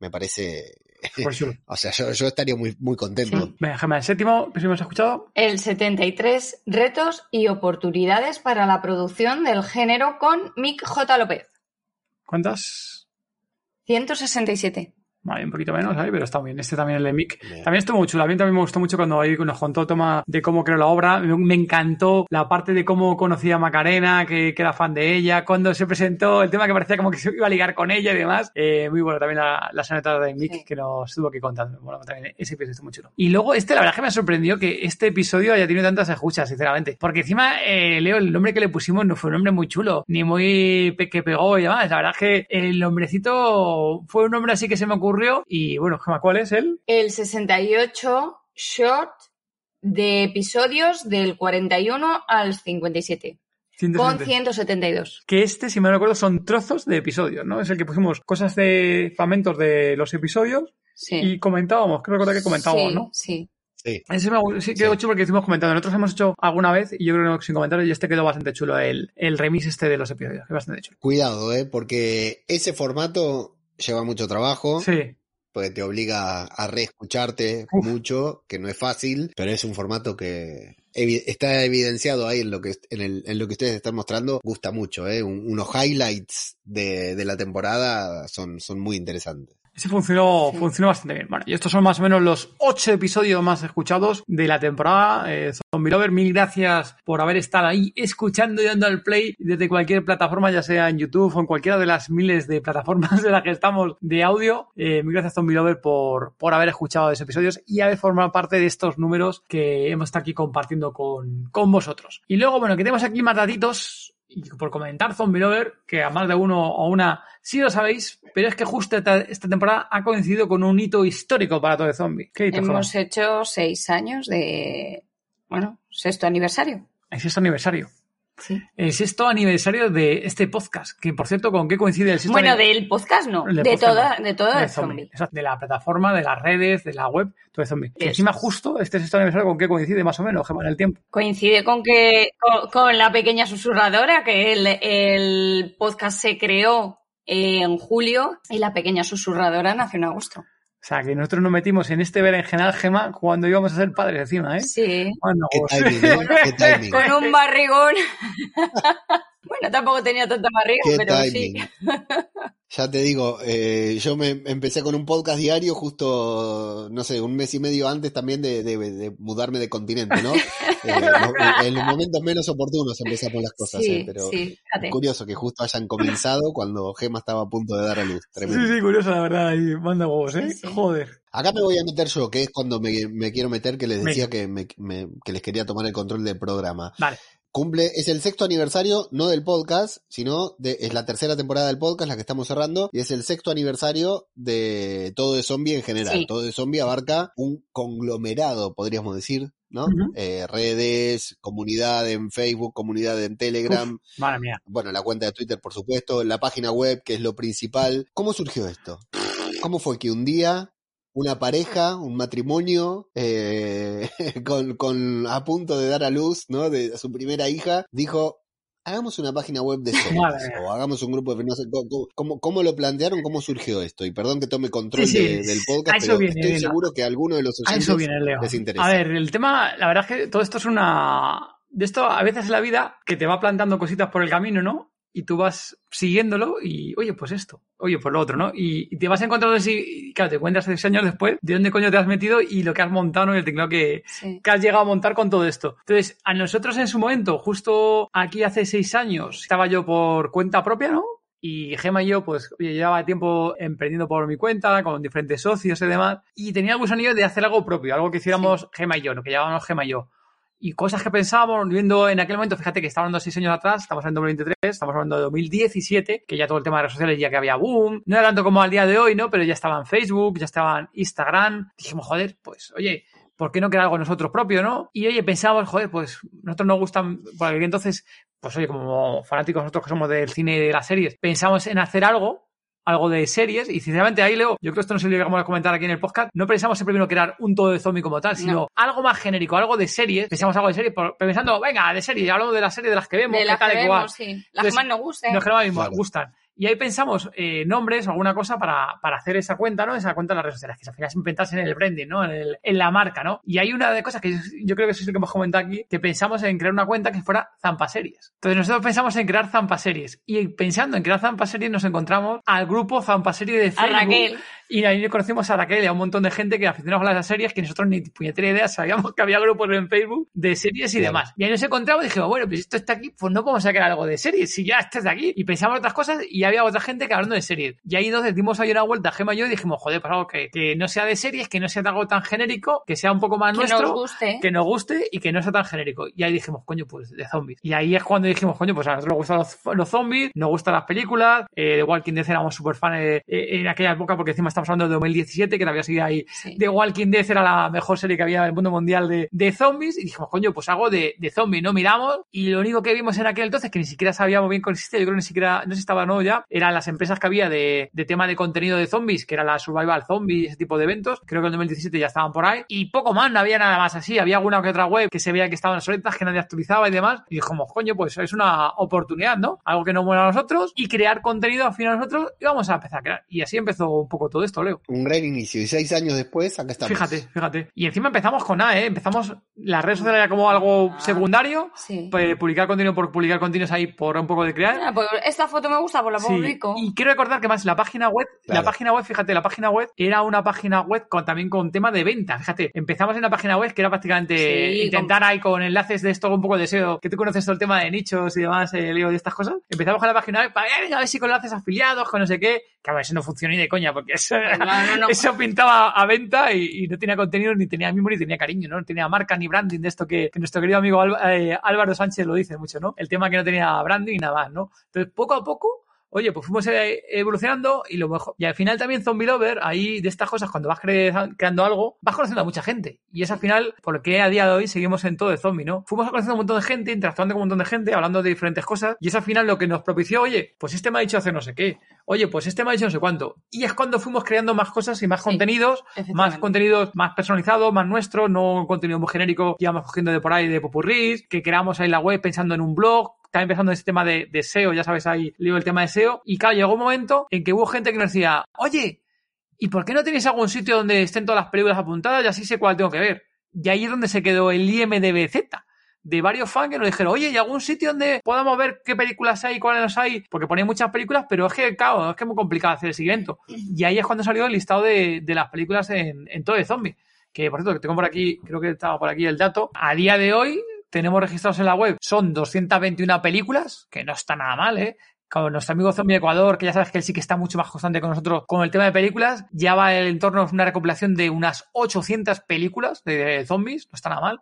me parece. o sea, yo, yo estaría muy, muy contento. Venga, Gemma, el séptimo, ¿sí hemos escuchado? El 73 retos y oportunidades para la producción del género con Mick J. López. ¿Cuántas? 167. Vale, un poquito menos ahí, pero está bien. Este también, el de Mick. Bien. También estuvo muy chulo. A mí también me gustó mucho cuando ahí nos contó Toma de cómo creó la obra. Me, me encantó la parte de cómo conocía a Macarena, que, que era fan de ella, cuando se presentó, el tema que parecía como que se iba a ligar con ella y demás. Eh, muy bueno también la, la soneta de Mick Sí. que nos estuvo aquí contando. Bueno, también ese episodio estuvo muy chulo. Y luego este, la verdad que me sorprendió que este episodio haya tenido tantas escuchas, sinceramente. Porque encima, eh, Leo, el nombre que le pusimos no fue un nombre muy chulo, ni muy pe- que pegó y demás. La verdad es que el nombrecito fue un nombre así que se me ocurrió y bueno, Gemma, ¿cuál es él? El 68 short de episodios del 41 al 57. Con 160. 172. Que este, si me recuerdo, son trozos de episodios, ¿no? Es el que pusimos cosas de fragmentos de los episodios Sí. y comentábamos, creo recordar que comentábamos, sí, ¿no? Sí. Sí. Ese me, sí, quedó Sí. chulo porque hicimos comentando. Nosotros hemos hecho alguna vez y yo creo que sin comentarios y este quedó bastante chulo, el, el remix este de los episodios, que es bastante chulo. Cuidado, ¿eh? Porque ese formato lleva mucho trabajo. Sí, porque te obliga a reescucharte Uf. mucho, que no es fácil, pero es un formato que está evidenciado ahí en lo que en, el- en lo que ustedes están mostrando, gusta mucho, ¿eh? Un- unos highlights de, de la temporada son, son muy interesantes. Ese funcionó, Sí. funcionó bastante bien. Bueno, y estos son más o menos los ocho episodios más escuchados de la temporada. Eh, Zombie Lover, mil gracias por haber estado ahí escuchando y dando al play desde cualquier plataforma, ya sea en YouTube o en cualquiera de las miles de plataformas de las que estamos de audio. Eh, mil gracias, Zombie Lover, por, por haber escuchado esos episodios y haber formado parte de estos números que hemos estado aquí compartiendo con, con vosotros. Y luego, bueno, que tenemos aquí más datitos y por comentar Zombie Lover, que a más de uno o una sí lo sabéis, pero es que justo esta, esta temporada ha coincidido con un hito histórico para todo el zombie. ¿Qué hito, Hemos hecho seis años de, bueno, sexto aniversario. El sexto aniversario. Sí. El sexto aniversario de este podcast, que por cierto, ¿con qué coincide el sexto Bueno, aniversario? del podcast no, de, podcast toda, no. de todo de el zombie. zombie. Exacto, de la plataforma, de las redes, de la web, todo el zombie. Eso encima justo este sexto aniversario con qué coincide más o menos, Gemma, en el tiempo. Coincide con que con, con la pequeña susurradora, que el, el podcast se creó en julio y la pequeña susurradora nació en agosto. O sea, que nosotros nos metimos en este berenjenal, Gema, cuando íbamos a ser padres encima, ¿eh? Sí. Bueno, Qué timing. Qué timing. Con un barrigón. bueno, tampoco tenía tanta barriga, Qué pero timing. sí. Ya te digo, eh, yo me empecé con un podcast diario justo, no sé, un mes y medio antes también de, de- de mudarme de continente, ¿no? Eh, en los momentos menos oportunos empezamos las cosas, Sí, eh, pero sí, curioso que justo hayan comenzado cuando Gema estaba a punto de dar a luz. Sí, Tremendo. sí, curioso, la verdad, y manda huevos, ¿eh? Joder. Acá me voy a meter yo, que es cuando me, me quiero meter, que les decía que, me- me- que les quería tomar el control del programa. Vale. Cumple, es el sexto aniversario, no del podcast, sino de, es la tercera temporada del podcast, la que estamos cerrando, y es el sexto aniversario de todo de zombie en general. Sí. Todo de zombie abarca un conglomerado, podríamos decir, ¿no? Eh, redes, comunidad en Facebook, comunidad en Telegram, Madre mía. bueno, la cuenta de Twitter, por supuesto, la página web, que es lo principal. ¿Cómo surgió esto? ¿Cómo fue que un día una pareja, un matrimonio, eh, con, con a punto de dar a luz, ¿no? De su primera hija, dijo, hagamos una página web de zombies, o hagamos un grupo de, no sé, ¿cómo, cómo, lo plantearon? ¿Cómo surgió esto? Y perdón que tome control Sí, sí, de- del podcast, pero viene, estoy seguro que a alguno de los oyentes viene, les interesa. A ver, el tema, la verdad es que todo esto es una... De esto a veces en la vida que te va plantando cositas por el camino, ¿no? Y tú vas siguiéndolo y, oye, pues esto, oye, pues lo otro, ¿no? Y, y te vas encontrando así, y claro, te encuentras seis años después de dónde coño te has metido y lo que has montado. Y el teclado que, Sí. que has llegado a montar con todo esto. Entonces, a nosotros en su momento, justo aquí hace seis años, estaba yo por cuenta propia, ¿no? Y Gema y yo, pues, oye, llevaba tiempo emprendiendo por mi cuenta, con diferentes socios y demás. Y tenía el gusanillo de hacer algo propio, algo que hiciéramos Gema y yo, lo que llamábamos Gema y yo. Y cosas que pensábamos, viendo en aquel momento, fíjate que estaba hablando seis años atrás, estamos en 2023, estamos hablando de 2017, que ya todo el tema de redes sociales ya que había boom. No era tanto como al día de hoy, ¿no? Pero ya estaba en Facebook, ya estaba en Instagram. Dijimos, joder, pues, oye, ¿por qué no crear algo nosotros propio, no? Y oye, pensábamos, joder, pues nosotros nos gustan, por aquel entonces, pues oye, como fanáticos nosotros que somos del cine y de las series, pensamos en hacer algo, algo de series, y sinceramente ahí, Leo, yo creo que esto no se lo llegamos a comentar aquí en el podcast, no pensamos en primero crear un todo de zombie como tal, sino No. algo más genérico, algo de series, pensamos algo de series, por- pensando, venga, de series, hablamos de las series de las que vemos, De qué las tal, que qué guay. vemos, sí. Las Entonces, que más nos gusten. Nos que mismo Claro. gustan. Y ahí pensamos eh, nombres o alguna cosa para, para hacer esa cuenta, ¿no? Esa cuenta en las redes sociales, que al final es pensarse en el branding, ¿no? En, el- en la marca, ¿no? Y hay una de cosas que yo, yo creo que eso es lo que hemos comentado aquí, que pensamos en crear una cuenta que fuera Zampa Series. Entonces nosotros pensamos en crear Zampa Series. Y pensando en crear Zampa Series nos encontramos al grupo Zampa Series de A Facebook. Raquel. Y ahí conocimos a Raquel y a un montón de gente que aficionados a las series que nosotros ni puñetera idea sabíamos que había grupos en Facebook de series y Claro. demás. Y ahí nos encontramos y dijimos, bueno, pues esto está aquí, pues no podemos sacar algo de series, si ya estás de aquí. Y pensamos otras cosas y había otra gente que hablando de series. Y ahí nos dimos ahí una vuelta, Gema y yo, y dijimos, joder, pues algo que, que no sea de series, que no sea algo tan genérico, que sea un poco más Que nuestro nos guste. que nos guste y que no sea tan genérico. Y ahí dijimos, coño, pues de zombies. Y ahí es cuando dijimos, coño, pues a nosotros nos gustan los, los zombies, nos gustan las películas, eh, de Walking Dead éramos súper fans eh, en aquella época porque encima estamos hablando de 2017, que todavía sigue ahí. Sí. The Walking Dead era la mejor serie que había en el mundo mundial de, de zombies. Y dijimos, coño, pues algo de, de zombies, ¿no? Miramos. Y lo único que vimos en aquel entonces, que ni siquiera sabíamos bien que existía, yo creo que ni siquiera, no sé si estaba no ya, eran las empresas que había de, de tema de contenido de zombies, que era la Survival Zombie, ese tipo de eventos. Creo que en 2017 ya estaban por ahí. Y poco más, no había nada más así. Había alguna que otra web que se veía que estaban soletas, que nadie actualizaba y demás. Y dijimos, coño, pues es una oportunidad, ¿no? Algo que nos muera a nosotros y crear contenido al final nosotros y vamos a empezar a crear. Y así empezó un poco todo esto, Leo. Un gran inicio. Y seis años después, acá estamos. Fíjate, fíjate. Y encima empezamos con nada, ¿eh? Empezamos las redes sociales ya como algo secundario, Sí. pues, publicar contenido por publicar contenidos ahí por un poco de crear. Ah, pues esta foto me gusta, pues la Sí, publico. Y quiero recordar que más la página web, la Claro. página web, fíjate, la página web era una página web con, también con tema de venta. Fíjate, empezamos en una página web que era prácticamente Sí, intentar ahí con enlaces de esto un poco de SEO, que tú conoces todo el tema de nichos y demás, eh, Leo, y estas cosas. Empezamos con la página web para "Eh, venga, a ver si con enlaces afiliados, con no sé qué. Que a ver, eso no funciona ni de coña, porque eso, No, no, no. eso pintaba a venta y, y no tenía contenido, ni tenía mismo, ni tenía cariño, ¿no? No tenía marca ni branding de esto que, que nuestro querido amigo eh, Álvaro Sánchez lo dice mucho, ¿no? El tema que no tenía branding y nada más, ¿no? Entonces, poco a poco, oye, pues fuimos eh, evolucionando y lo mejor. Y al final también Zombie Lover, ahí de estas cosas, cuando vas cre- creando algo, vas conociendo a mucha gente. Y es al final por a día de hoy seguimos en todo de zombie, ¿no? Fuimos conociendo a un montón de gente, interactuando con un montón de gente, hablando de diferentes cosas. Y es al final lo que nos propició, oye, pues este me ha dicho hacer no sé qué. Oye, pues este me ha dicho no sé cuánto. Y es cuando fuimos creando más cosas y más Sí, contenidos, más contenidos más personalizados, más nuestros, no un contenido muy genérico que íbamos cogiendo de por ahí de popurrís, que creamos ahí la web pensando en un blog, pensando en ese tema de, de SEO, ya sabes ahí, leo el tema de SEO. Y claro, llegó un momento en que hubo gente que nos decía, oye, ¿y por qué no tenéis algún sitio donde estén todas las películas apuntadas y así sé cuál tengo que ver? Y ahí es donde se quedó el IMDBZ de varios fans que nos dijeron, oye, ¿y algún sitio donde podamos ver qué películas hay, cuáles hay? Porque ponéis muchas películas, pero es que, claro, es que es muy complicado hacer el seguimiento. Y ahí es cuando salió el listado de, de las películas en, en todo de zombie. Que, por cierto, que tengo por aquí, creo que estaba por aquí el dato. A día de hoy, tenemos registrados en la web, son 221 películas, que no está nada mal, ¿eh? Con nuestro amigo Zombie Ecuador, que ya sabes que él sí que está mucho más constante con nosotros con el tema de películas, ya va en torno a una recopilación de unas 800 películas de, de zombies, no está nada mal.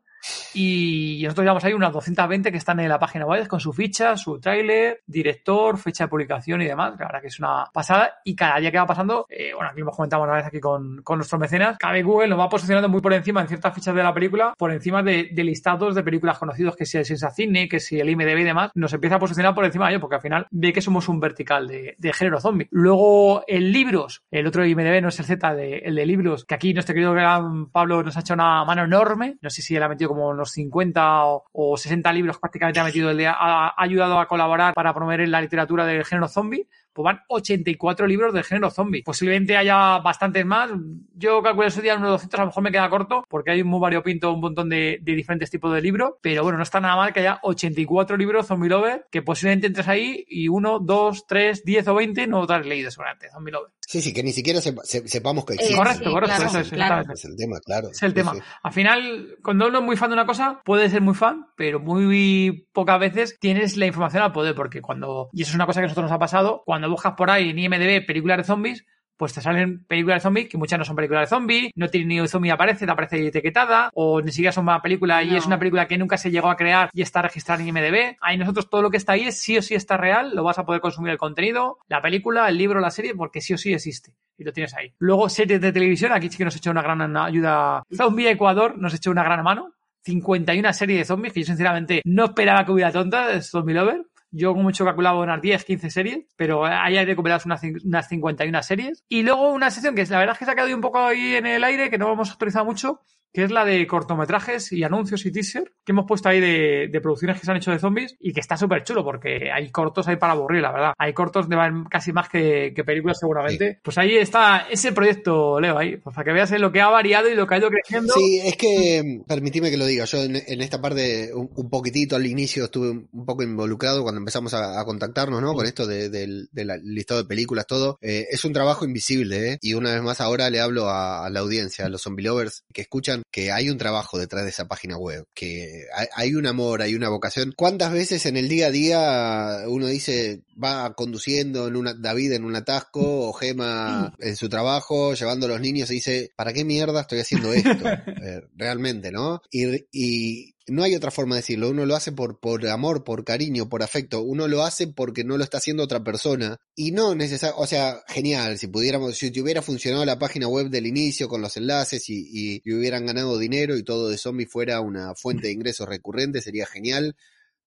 Y nosotros llevamos ahí unas 220 que están en la página web con su ficha, su tráiler, director, fecha de publicación y demás. La verdad que es una pasada. Y cada día que va pasando, eh, bueno, aquí hemos comentado una vez aquí con, con nuestros mecenas, cada vez Google nos va posicionando muy por encima en ciertas fichas de la película, por encima de, de listados de películas conocidos, que si el Sensacine, que si el IMDB y demás, nos empieza a posicionar por encima de ello, porque al final ve que somos un vertical de, de género zombie. Luego, en libros, el otro IMDB no es el Z, de, el de libros, que aquí nuestro querido gran Pablo nos ha hecho una mano enorme. No sé si él ha metido como unos 50 o, o 60 libros prácticamente ha metido el de, ha, ha ayudado a colaborar para promover la literatura del género zombie pues van 84 libros del género zombie. Posiblemente haya bastantes más. Yo calculo ese día unos 200, a lo mejor me queda corto, porque hay un muy variopinto, un montón de, de diferentes tipos de libros. Pero bueno, no está nada mal que haya 84 libros Zombie Lover, que posiblemente entres ahí y uno, dos, tres, diez o 20 no te has leído seguramente, Zombie Lover. Sí, sí, que ni siquiera sepa- se- sepamos que Eh, existe. correcto, sí, correcto, claro, eso es, claro. Es el tema, claro. Es el tema. sí. Al final, cuando uno es muy fan de una cosa, puede ser muy fan, pero muy pocas veces tienes la información al poder, porque cuando, y eso es una cosa que a nosotros nos ha pasado, cuando buscas por ahí en IMDB películas de zombies, pues te salen películas de zombies que muchas no son películas de zombies, no tiene ni un zombie aparece, te aparece etiquetada, o ni siquiera son una película y No. es una película que nunca se llegó a crear y está registrada en IMDB. Ahí nosotros todo lo que está ahí es sí o sí está real, lo vas a poder consumir el contenido, la película, el libro, la serie, porque sí o sí existe. Y lo tienes ahí. Luego, series de televisión, aquí sí que nos ha hecho una gran ayuda. Zombie Ecuador nos ha hecho una gran mano. 51 series de zombies, que yo sinceramente no esperaba que hubiera tontas, Zombie Lover. Yo como mucho calculaba unas 10, 15 series, pero ahí hay recuperadas unas, unas 51 series. Y luego una sección que la verdad es que se ha quedado un poco ahí en el aire, que no hemos autorizado mucho, que es la de cortometrajes y anuncios y teaser, que hemos puesto ahí de, de producciones que se han hecho de zombies y que está súper chulo porque hay cortos ahí para aburrir, la verdad. Hay cortos de casi más que, que películas seguramente. Pues ahí está ese proyecto, Leo, ahí, pues para que veas lo que ha variado y lo que ha ido creciendo. Sí, es que, permitime que lo diga, yo en, en esta parte un, un poquitito al inicio estuve un poco involucrado cuando empezamos a, a contactarnos, ¿no? Con esto de- del, del listado de películas, todo. Eh, es un trabajo invisible, ¿eh? Y una vez más ahora le hablo a, a la audiencia, a los zombie lovers que escuchan, que hay un trabajo detrás de esa página web, que hay, hay un amor, hay una vocación. ¿Cuántas veces en el día a día uno dice, va conduciendo en una, David en un atasco o Gema en su trabajo, llevando a los niños y dice, ¿para qué mierda estoy haciendo esto? Eh, realmente, ¿no? Y, y no hay otra forma de decirlo. Uno lo hace por, por amor, por cariño, por afecto. Uno lo hace porque no lo está haciendo otra persona. Y no necesariamente, o sea, genial, si pudiéramos, si hubiera funcionado la página web del inicio con los enlaces y, y, hubieran ganado dinero y todo de zombie fuera una fuente de ingresos recurrente, sería genial.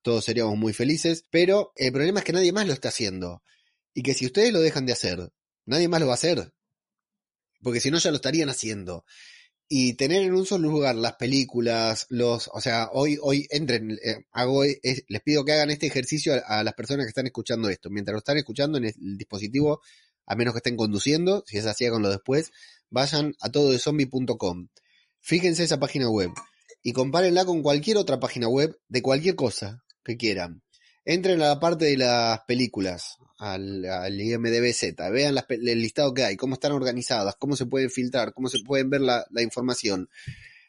Todos seríamos muy felices. Pero el problema es que nadie más lo está haciendo. Y que si ustedes lo dejan de hacer, nadie más lo va a hacer. Porque si no, ya lo estarían haciendo y tener en un solo lugar las películas, los, o sea, hoy, hoy entren, eh, hago, les pido que hagan este ejercicio a, las personas que están escuchando esto. Mientras lo están escuchando en el dispositivo, a menos que estén conduciendo, si es así, háganlo después, vayan a tododezombie.com. Fíjense esa página web y compárenla con cualquier otra página web de cualquier cosa que quieran. Entren a la parte de las películas, al, al IMDBZ, vean el listado que hay, cómo están organizadas, cómo se pueden filtrar, cómo se pueden ver la, la información.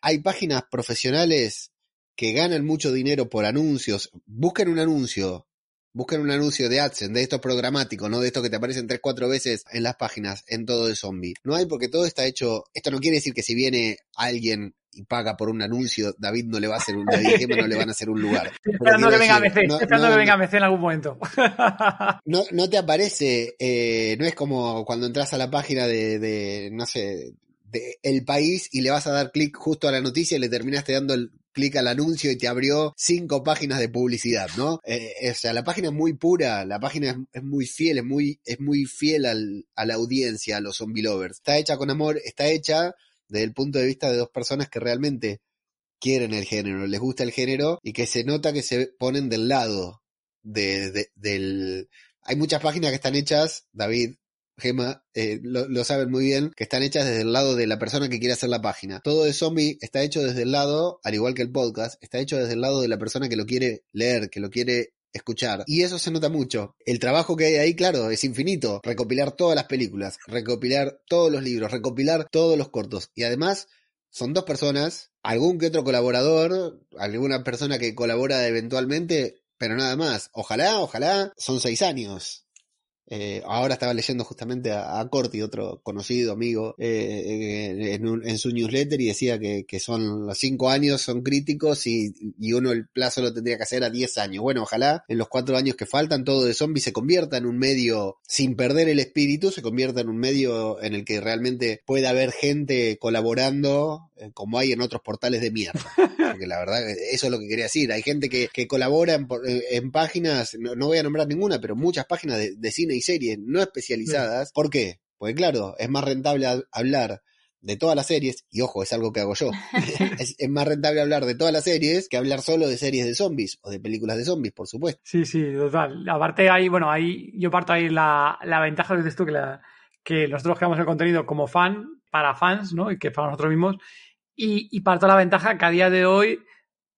Hay páginas profesionales que ganan mucho dinero por anuncios. Busquen un anuncio, busquen un anuncio de AdSense, de esto programático, no de esto que te aparecen tres, cuatro veces en las páginas, en todo de zombie. No hay porque todo está hecho. Esto no quiere decir que si viene alguien y paga por un anuncio, David no le va a hacer un David no le van a hacer un lugar. esperando que venga MC, esperando que venga MC en algún momento. no, no te aparece, eh, no es como cuando entras a la página de, de no sé, de El País y le vas a dar clic justo a la noticia y le terminaste dando el clic al anuncio y te abrió cinco páginas de publicidad, ¿no? Eh, o sea, la página es muy pura, la página es, es muy fiel, es muy, es muy fiel al, a la audiencia, a los zombie lovers. Está hecha con amor, está hecha desde el punto de vista de dos personas que realmente quieren el género, les gusta el género y que se nota que se ponen del lado de, del... Hay muchas páginas que están hechas, David, Gema, eh, lo, saben muy bien, que están hechas desde el lado de la persona que quiere hacer la página. Todo de zombie está hecho desde el lado, al igual que el podcast, está hecho desde el lado de la persona que lo quiere leer, que lo quiere escuchar. Y eso se nota mucho. El trabajo que hay ahí, claro, es infinito. Recopilar todas las películas, recopilar todos los libros, recopilar todos los cortos. Y además, son dos personas, algún que otro colaborador, alguna persona que colabora eventualmente, pero nada más. Ojalá, ojalá, son seis años. Eh, ahora estaba leyendo justamente a, Corti, otro conocido amigo, eh, en, su newsletter y decía que, son los cinco años son críticos y, uno el plazo lo tendría que hacer a diez años. Bueno, ojalá en los cuatro años que faltan todo de zombie se convierta en un medio, sin perder el espíritu, se convierta en un medio en el que realmente pueda haber gente colaborando como hay en otros portales de mierda. Porque la verdad, eso es lo que quería decir. Hay gente que, colabora en, páginas, no, voy a nombrar ninguna, pero muchas páginas de cine y series no especializadas. ¿Por qué? Porque claro, es más rentable hablar de todas las series, y ojo, es algo que hago yo, es, más rentable hablar de todas las series que hablar solo de series de zombies o de películas de zombies, por supuesto. Sí, sí, total. Aparte ahí, bueno, ahí yo parto ahí la, la ventaja, dices tú, que, la, que nosotros creamos el contenido como fan, para fans, ¿no? Y que para nosotros mismos, y, y parto la ventaja que a día de hoy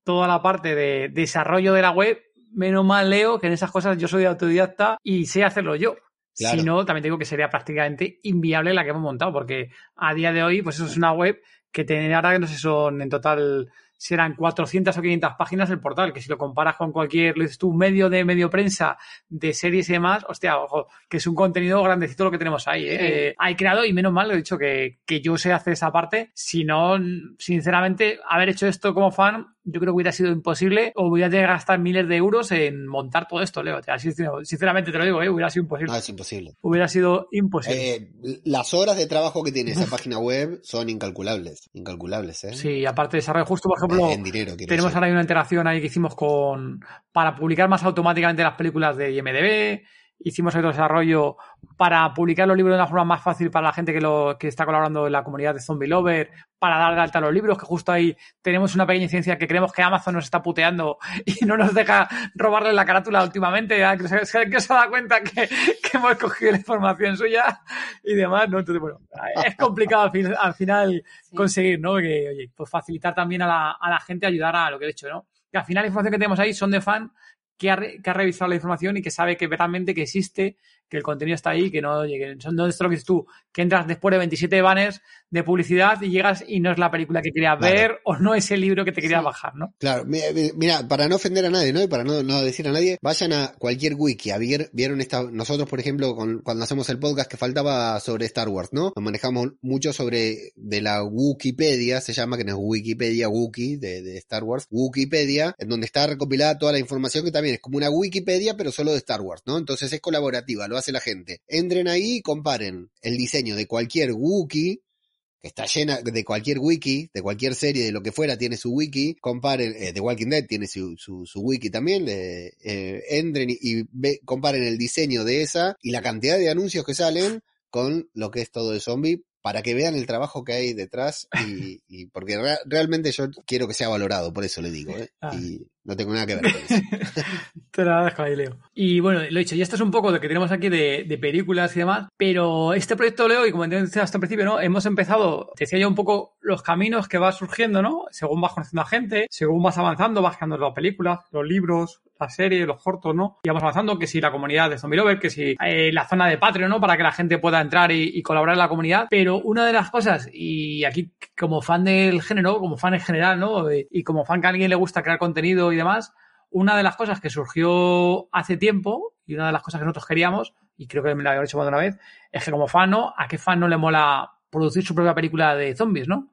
toda la parte de desarrollo de la web menos mal leo que en esas cosas yo soy autodidacta y sé hacerlo yo. Si no, también digo que sería prácticamente inviable la que hemos montado, porque a día de hoy, pues eso es una web que tiene ahora que no sé, son en total serán 400 o 500 páginas el portal, que si lo comparas con cualquier, lo dices tú, medio de medio prensa de series y demás, hostia, ojo, que es un contenido grandecito lo que tenemos ahí, ¿eh? Hay creado, y menos mal, lo he dicho, que, que yo sé hacer esa parte, si no, sinceramente, haber hecho esto como fan, yo creo que hubiera sido imposible o hubiera tenido que gastar miles de euros en montar todo esto, Leo. Sinceramente te lo digo, ¿eh? hubiera sido imposible. No, es imposible. Hubiera sido imposible. Eh, las horas de trabajo que tiene esa página web son incalculables. Incalculables, ¿eh? Sí, aparte de desarrollo, justo por ejemplo, tenemos ahora una interacción ahí que hicimos con para publicar más automáticamente las películas de IMDB hicimos otro desarrollo para publicar los libros de una forma más fácil para la gente que, lo, que está colaborando en la comunidad de Zombie Lover, para dar de alta los libros, que justo ahí tenemos una pequeña incidencia que creemos que Amazon nos está puteando y no nos deja robarle la carátula últimamente, que se, que se da cuenta que, hemos cogido la información suya y demás, ¿no? Entonces, bueno, es complicado al, final conseguir, ¿no? Que, oye, pues facilitar también a la, a la gente, ayudar a lo que he hecho, ¿no? Que al final la información que tenemos ahí son de fan que ha, revisado la información y que sabe que realmente que existe, que el contenido está ahí, que no lleguen. Son donde lo que dices tú, que entras después de 27 banners de publicidad y llegas y no es la película que querías ver o no es el libro que te querías bajar, ¿no? Claro, mira, para no ofender a nadie, ¿no? Y para no, no decir a nadie, vayan a cualquier wiki, a ver, vieron esta, nosotros por ejemplo, con, cuando hacemos el podcast que faltaba sobre Star Wars, ¿no? Nos manejamos mucho sobre de la Wikipedia, se llama, que no es Wikipedia, Wiki de, de Star Wars, Wikipedia, en donde está recopilada toda la información que también es como una Wikipedia, pero solo de Star Wars, ¿no? Entonces es colaborativa, lo hace la gente. Entren ahí y comparen el diseño de cualquier Wookiee está llena de cualquier wiki, de cualquier serie, de lo que fuera, tiene su wiki. Comparen, eh, The Walking Dead tiene su, su, wiki también. Eh, entren y, comparen el diseño de esa y la cantidad de anuncios que salen con lo que es todo el zombie para que vean el trabajo que hay detrás y, y porque realmente yo quiero que sea valorado, por eso le digo. ¿eh? Ah. Y no tengo nada que ver con eso. Te la dejo ahí, Leo. Y bueno, lo he dicho, y esto es un poco lo que tenemos aquí de, de películas y demás, pero este proyecto, Leo, y como decía hasta el principio, ¿no? Hemos empezado, te decía yo un poco los caminos que va surgiendo, ¿no? Según vas conociendo a gente, según vas avanzando, vas creando las películas, los libros, la serie, los cortos, ¿no? Y vamos avanzando, que si la comunidad de Zombie Lover, que si eh, la zona de Patreon, ¿no? Para que la gente pueda entrar y, y, colaborar en la comunidad. Pero una de las cosas, y aquí como fan del género, como fan en general, ¿no? Y como fan que a alguien le gusta crear contenido y demás, una de las cosas que surgió hace tiempo y una de las cosas que nosotros queríamos, y creo que me lo había dicho más de una vez, es que como fan, ¿no? ¿A qué fan no le mola producir su propia película de zombies, ¿no?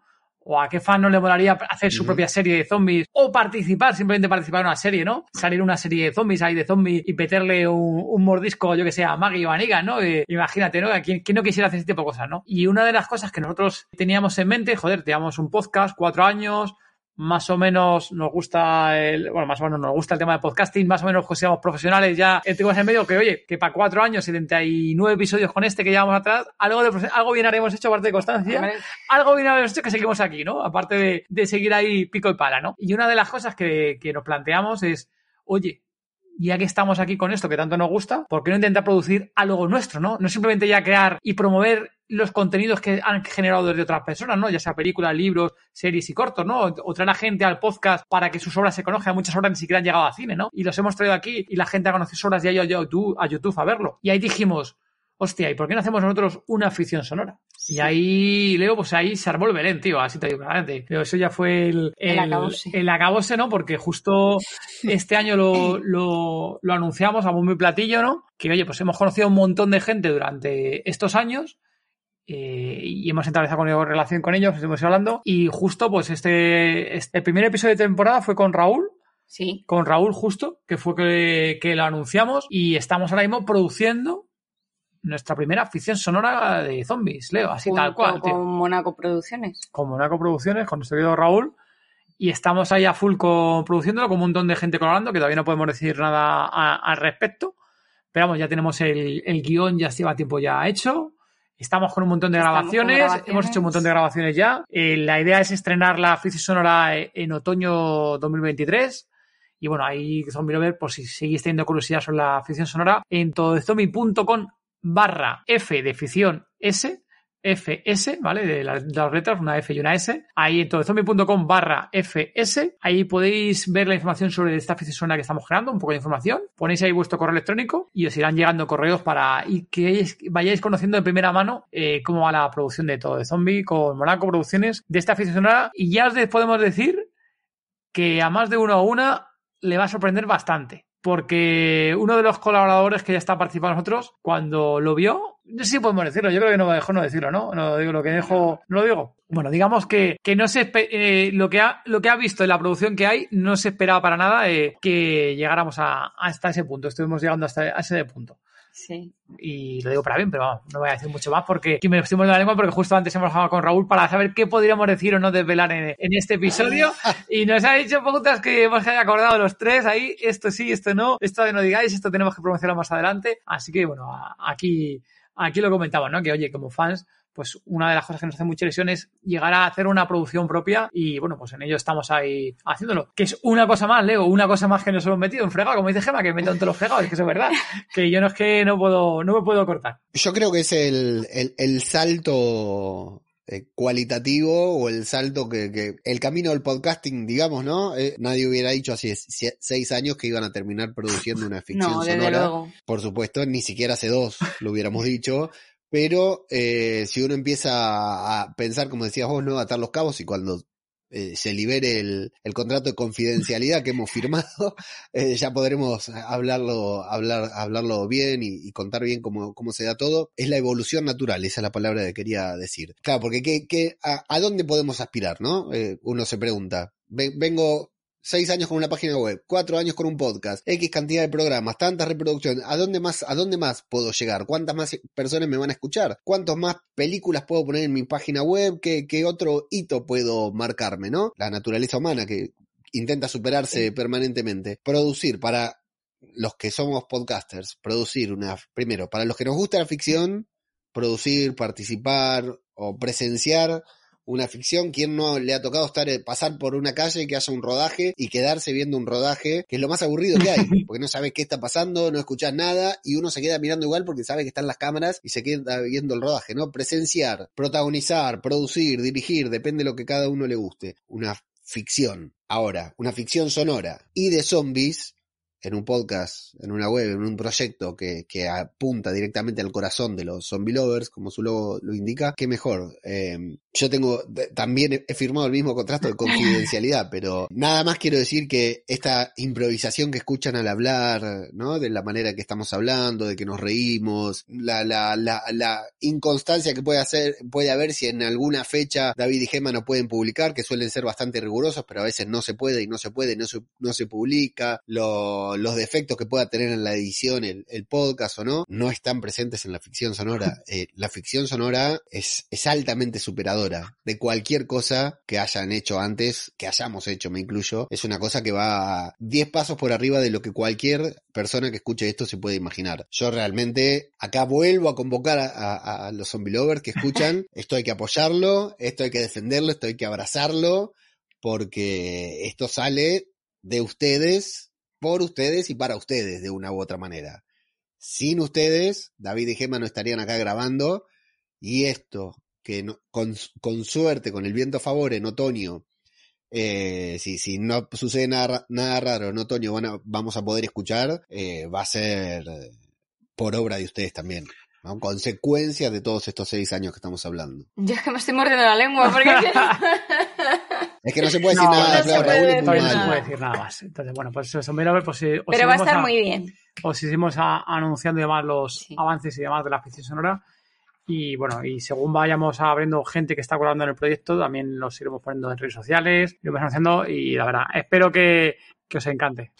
O a qué fan no le molaría hacer su propia serie de zombies o participar, simplemente participar en una serie, ¿no? Salir una serie de zombies ahí de zombies y meterle un, mordisco, yo que sé, a Maggie o a Negan, ¿no? imagínate, ¿no? ¿Quién, ¿Quién, no quisiera hacer ese tipo de cosas, ¿no? Y una de las cosas que nosotros teníamos en mente, joder, teníamos un podcast, cuatro años, más o menos nos gusta el, bueno, más o menos nos gusta el tema de podcasting, más o menos pues seamos profesionales ya, tenemos en medio que, oye, que para cuatro años, 79 episodios con este que llevamos atrás, algo, de, algo bien haremos hecho aparte de constancia, algo bien haremos hecho que seguimos aquí, ¿no? Aparte de, de, seguir ahí pico y pala, ¿no? Y una de las cosas que, que nos planteamos es, oye, ya que estamos aquí con esto que tanto nos gusta, ¿por qué no intentar producir algo nuestro, no? No simplemente ya crear y promover los contenidos que han generado desde otras personas, ¿no? Ya sea películas, libros, series y cortos, ¿no? O traer a gente al podcast para que sus obras se conozcan. Muchas obras ni siquiera han llegado a cine, ¿no? Y los hemos traído aquí y la gente ha conocido sus obras y ha ido a YouTube a verlo. Y ahí dijimos, hostia, ¿y por qué no hacemos nosotros una ficción sonora? Y ahí, Leo, pues ahí se armó el Belén, tío, así te digo claramente. Pero eso ya fue el, el, el, acabose. ¿no? Porque justo este año lo, lo, lo anunciamos a muy platillo, ¿no? Que, oye, pues hemos conocido a un montón de gente durante estos años eh, y hemos establecido con relación con ellos, estuvimos hablando, y justo pues este, este, el primer episodio de temporada fue con Raúl, Sí. Con Raúl justo, que fue que, que, lo anunciamos y estamos ahora mismo produciendo nuestra primera ficción sonora de zombies, Leo, así tal cual. Con Monaco Producciones. Con Monaco Producciones, con nuestro querido Raúl. Y estamos ahí a full con, produciéndolo, con un montón de gente colaborando, que todavía no podemos decir nada al respecto. Pero vamos, ya tenemos el, el guion, ya lleva tiempo ya hecho. Estamos con un montón de grabaciones, hemos hecho un montón de grabaciones ya. Eh, la idea es estrenar la ficción sonora en otoño 2023. Y bueno, ahí Zombie Lover, por si seguís teniendo curiosidad sobre la ficción sonora, en todozombie.com barra F de ficción S FS, ¿vale? De las, letras, una F y una S. Ahí en todozombie.com barra FS. Ahí podéis ver la información sobre esta ficción que estamos creando, un poco de información. Ponéis ahí vuestro correo electrónico y os irán llegando correos para y que vayáis conociendo de primera mano eh, cómo va la producción de todo de zombie con Monaco Producciones de esta ficción Y ya os podemos decir que a más de uno a una le va a sorprender bastante porque uno de los colaboradores que ya está participando nosotros, cuando lo vio, no sé si podemos decirlo, yo creo que no me dejó no decirlo, ¿no? No digo lo que dejo, no lo digo. Bueno, digamos que, que no se eh, lo que ha lo que ha visto en la producción que hay, no se esperaba para nada eh, que llegáramos a, hasta ese punto. Estuvimos llegando hasta ese punto. Sí. Y lo digo para bien, pero vamos, no voy a decir mucho más porque aquí me estoy de la lengua porque justo antes hemos hablado con Raúl para saber qué podríamos decir o no desvelar en, en este episodio. y nos ha dicho preguntas que hemos acordado los tres ahí, esto sí, esto no, esto de no digáis, esto tenemos que promocionarlo más adelante. Así que bueno, aquí, aquí lo comentaba, ¿no? Que oye, como fans, pues una de las cosas que nos hace mucha ilusión es llegar a hacer una producción propia y bueno, pues en ello estamos ahí haciéndolo. Que es una cosa más, Leo, una cosa más que nos hemos metido en fregado, como dice Gema, que me meto en todos los fregados, es que eso es verdad, que yo no es que no puedo, no me puedo cortar. Yo creo que es el, el, el salto eh, cualitativo o el salto que, que, el camino del podcasting, digamos, ¿no? Eh, nadie hubiera dicho hace seis años que iban a terminar produciendo una ficción no, sonora. Luego. Por supuesto, ni siquiera hace dos lo hubiéramos dicho. Pero eh, si uno empieza a pensar, como decías vos, ¿no? Atar los cabos y cuando eh, se libere el, el, contrato de confidencialidad que hemos firmado, eh, ya podremos hablarlo, hablar, hablarlo bien y, contar bien cómo, cómo se da todo. Es la evolución natural, esa es la palabra que quería decir. Claro, porque ¿qué, a, dónde podemos aspirar, no? Uno se pregunta. Vengo seis años con una página web, cuatro años con un podcast, X cantidad de programas, tantas reproducciones, ¿a dónde más, a dónde más puedo llegar? ¿Cuántas más personas me van a escuchar? ¿Cuántas más películas puedo poner en mi página web? ¿Qué, qué otro hito puedo marcarme, no? La naturaleza humana que intenta superarse sí. permanentemente. Producir para los que somos podcasters, producir una, primero, para los que nos gusta la ficción, producir, participar o presenciar una ficción, ¿quién no le ha tocado estar eh, pasar por una calle que haya un rodaje y quedarse viendo un rodaje, que es lo más aburrido que hay, porque no sabes qué está pasando, no escuchas nada y uno se queda mirando igual porque sabe que están las cámaras y se queda viendo el rodaje, ¿no? Presenciar, protagonizar, producir, dirigir, depende de lo que cada uno le guste. Una ficción. Ahora, una ficción sonora y de zombies en un podcast, en una web, en un proyecto que, que apunta directamente al corazón de los zombie lovers, como su logo lo indica, qué mejor. Eh, yo tengo, también he firmado el mismo contrato de confidencialidad, pero nada más quiero decir que esta improvisación que escuchan al hablar, ¿no? De la manera que estamos hablando, de que nos reímos, la, la, la, la inconstancia que puede hacer, puede haber si en alguna fecha David y Gemma no pueden publicar, que suelen ser bastante rigurosos, pero a veces no se puede y no se puede, no se, no se publica, lo, los defectos que pueda tener en la edición el, el, podcast o no, no están presentes en la ficción sonora. Eh, la ficción sonora es, es altamente superadora de cualquier cosa que hayan hecho antes, que hayamos hecho, me incluyo. Es una cosa que va 10 pasos por arriba de lo que cualquier persona que escuche esto se puede imaginar. Yo realmente acá vuelvo a convocar a, a, a los zombie lovers que escuchan. esto hay que apoyarlo, esto hay que defenderlo, esto hay que abrazarlo, porque esto sale de ustedes, por ustedes y para ustedes de una u otra manera. Sin ustedes, David y Gemma no estarían acá grabando y esto que no, con, con, suerte, con el viento a favor en otoño, eh, si, si, no sucede nada, nada raro en otoño, van a, vamos a poder escuchar, eh, va a ser por obra de ustedes también. ¿no? Consecuencias de todos estos seis años que estamos hablando. Yo es que me estoy mordiendo la lengua porque... Es que no se puede decir no, nada, no claro, Raúl, es muy no se puede decir nada más. Entonces, bueno, pues eso, mira, pues, eh, os Pero va a estar muy bien. Os a- anunciando y demás los Sí. avances y demás de la ficción sonora. Y bueno, y según vayamos abriendo gente que está colaborando en el proyecto, también los iremos poniendo en redes sociales, iremos anunciando y la verdad, espero que, que os encante.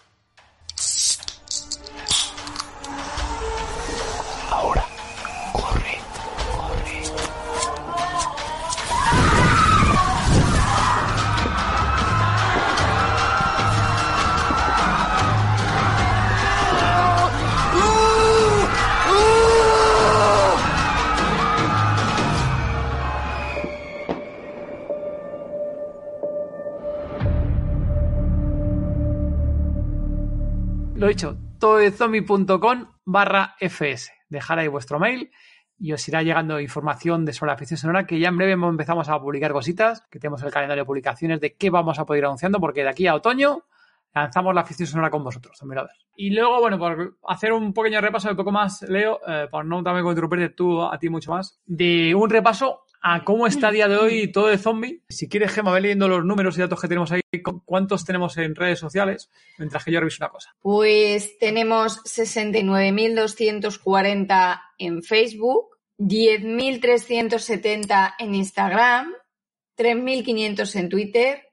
Lo dicho, todozombie.com barra fs. Dejar ahí vuestro mail y os irá llegando información de sobre la ficción sonora que ya en breve empezamos a publicar cositas, que tenemos el calendario de publicaciones de qué vamos a poder ir anunciando, porque de aquí a otoño lanzamos la ficción sonora con vosotros. Y luego, bueno, por hacer un pequeño repaso de poco más, Leo, eh, por no también interrumpirte tú a ti mucho más, de un repaso a cómo está a día de hoy todo de zombie. Si quieres, Gemma, ve leyendo los números y datos que tenemos ahí, cu- cuántos tenemos en redes sociales, mientras que yo reviso una cosa. Pues tenemos 69.240 en Facebook, 10.370 en Instagram, 3.500 en Twitter,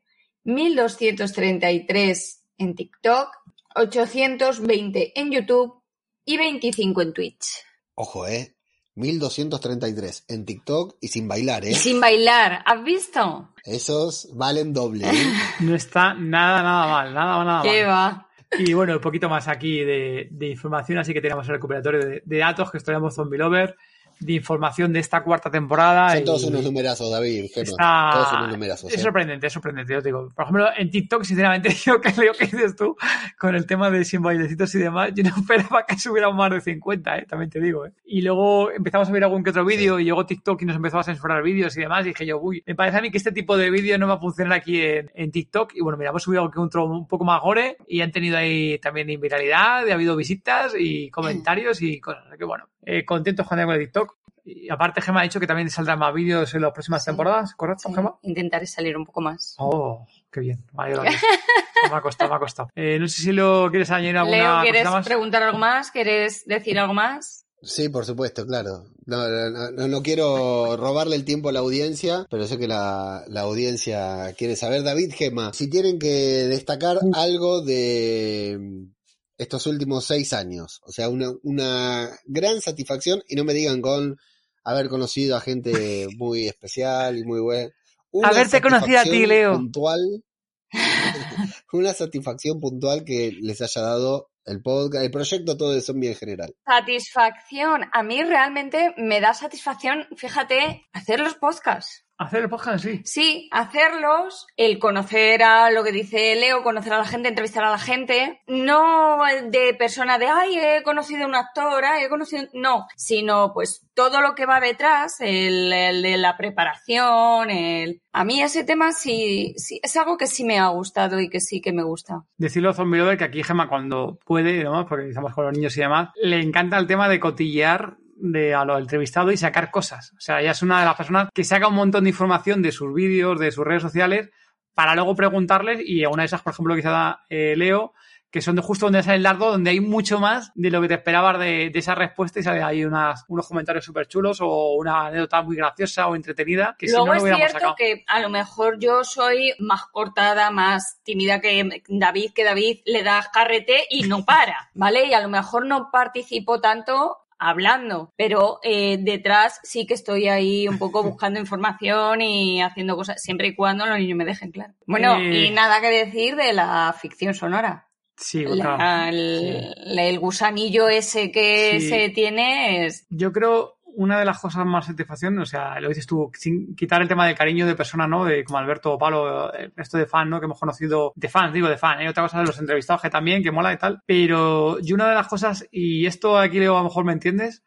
1.233 en TikTok, 820 en YouTube y 25 en Twitch. Ojo, eh. 1233 en TikTok y sin bailar, Y eh. sin bailar, ¿has visto? Esos valen doble, ¿eh? No está nada, nada mal, nada, nada ¿Qué mal. va? Y bueno, un poquito más aquí de, de información, así que tenemos el recuperatorio de, de datos, que estudiamos Zombie Lover, de información de esta cuarta temporada. Son todos unos numerazos, David. Está- Todos unos numerazos. Es ¿eh? sorprendente, es sorprendente. Yo te digo, por ejemplo, en TikTok, sinceramente, yo que leo que dices tú con el tema de sin bailecitos y demás, yo no esperaba que subieran más de 50, ¿eh? también te digo. ¿eh? Y luego empezamos a ver algún que otro vídeo y llegó TikTok y nos empezó a censurar vídeos y demás. Y dije yo, uy, me parece a mí que este tipo de vídeo no va a funcionar aquí en, en TikTok. Y bueno, mira, hemos subido algo que otro un poco más gore y han tenido ahí también viralidad, y ha habido visitas y comentarios y cosas. Así que bueno, eh, contentos con el TikTok. Y aparte, Gemma ha dicho que también saldrán más vídeos en las próximas Sí. temporadas, ¿correcto, Sí, Gemma? intentaré salir un poco más. Oh, qué bien. Mucho. me ha costado, me ha costado. Eh, no sé si lo quieres añadir alguna Leo, ¿quieres más. preguntar algo más? ¿Quieres decir algo más? Sí, por supuesto, claro. No, no, no, no quiero robarle el tiempo a la audiencia, pero sé que la, la audiencia quiere saber. David Gema, si tienen que destacar algo de estos últimos seis años, o sea, una, una gran satisfacción, y no me digan con haber conocido a gente muy especial y muy buena. Una Haberte conocido a ti, satisfacción Leo. Puntual, una satisfacción puntual que les haya dado el podcast, el proyecto todo de zombie en general. Satisfacción. A mí realmente me da satisfacción, fíjate, hacer los podcasts. Hacer el podcast, sí. Sí, hacerlos, el conocer a lo que dice Leo, conocer a la gente, entrevistar a la gente, no de persona de, ay, he conocido a un actor, ay, he conocido, no, sino pues todo lo que va detrás, el, el de la preparación, el... A mí ese tema sí, sí, es algo que sí me ha gustado y que sí que me gusta. Decirlo a Zombie Lover que aquí Gemma cuando puede, y demás, porque estamos con los niños y demás, le encanta el tema de cotillear de a lo entrevistado y sacar cosas. O sea, ella es una de las personas que saca un montón de información de sus vídeos, de sus redes sociales, para luego preguntarles, y una de esas, por ejemplo, que da eh, Leo, que son de justo donde sale el dardo, donde hay mucho más de lo que te esperabas de, de esa respuesta y sale ahí unas, unos comentarios súper chulos o una anécdota muy graciosa o entretenida que si no lo es hubiéramos cierto sacado. que a lo mejor yo soy más cortada, más tímida que David, que David le da carrete y no para, ¿vale? Y a lo mejor no participo tanto hablando, pero eh, detrás sí que estoy ahí un poco buscando información y haciendo cosas, siempre y cuando los niños me dejen, claro. Bueno, Eh. y nada que decir de la ficción sonora. Sí, La- el, el gusanillo ese que Sí. se tiene es... Yo creo una de las cosas más satisfacción, o sea, lo dices tú, sin quitar el tema del cariño de personas, ¿no? De como Alberto o Palo, el resto de fan, ¿no? Que hemos conocido, de fans, digo de fan, ¿eh? Otra cosa de los entrevistados que también, que mola y tal. Pero yo una de las cosas, y esto aquí Leo a lo mejor me entiendes,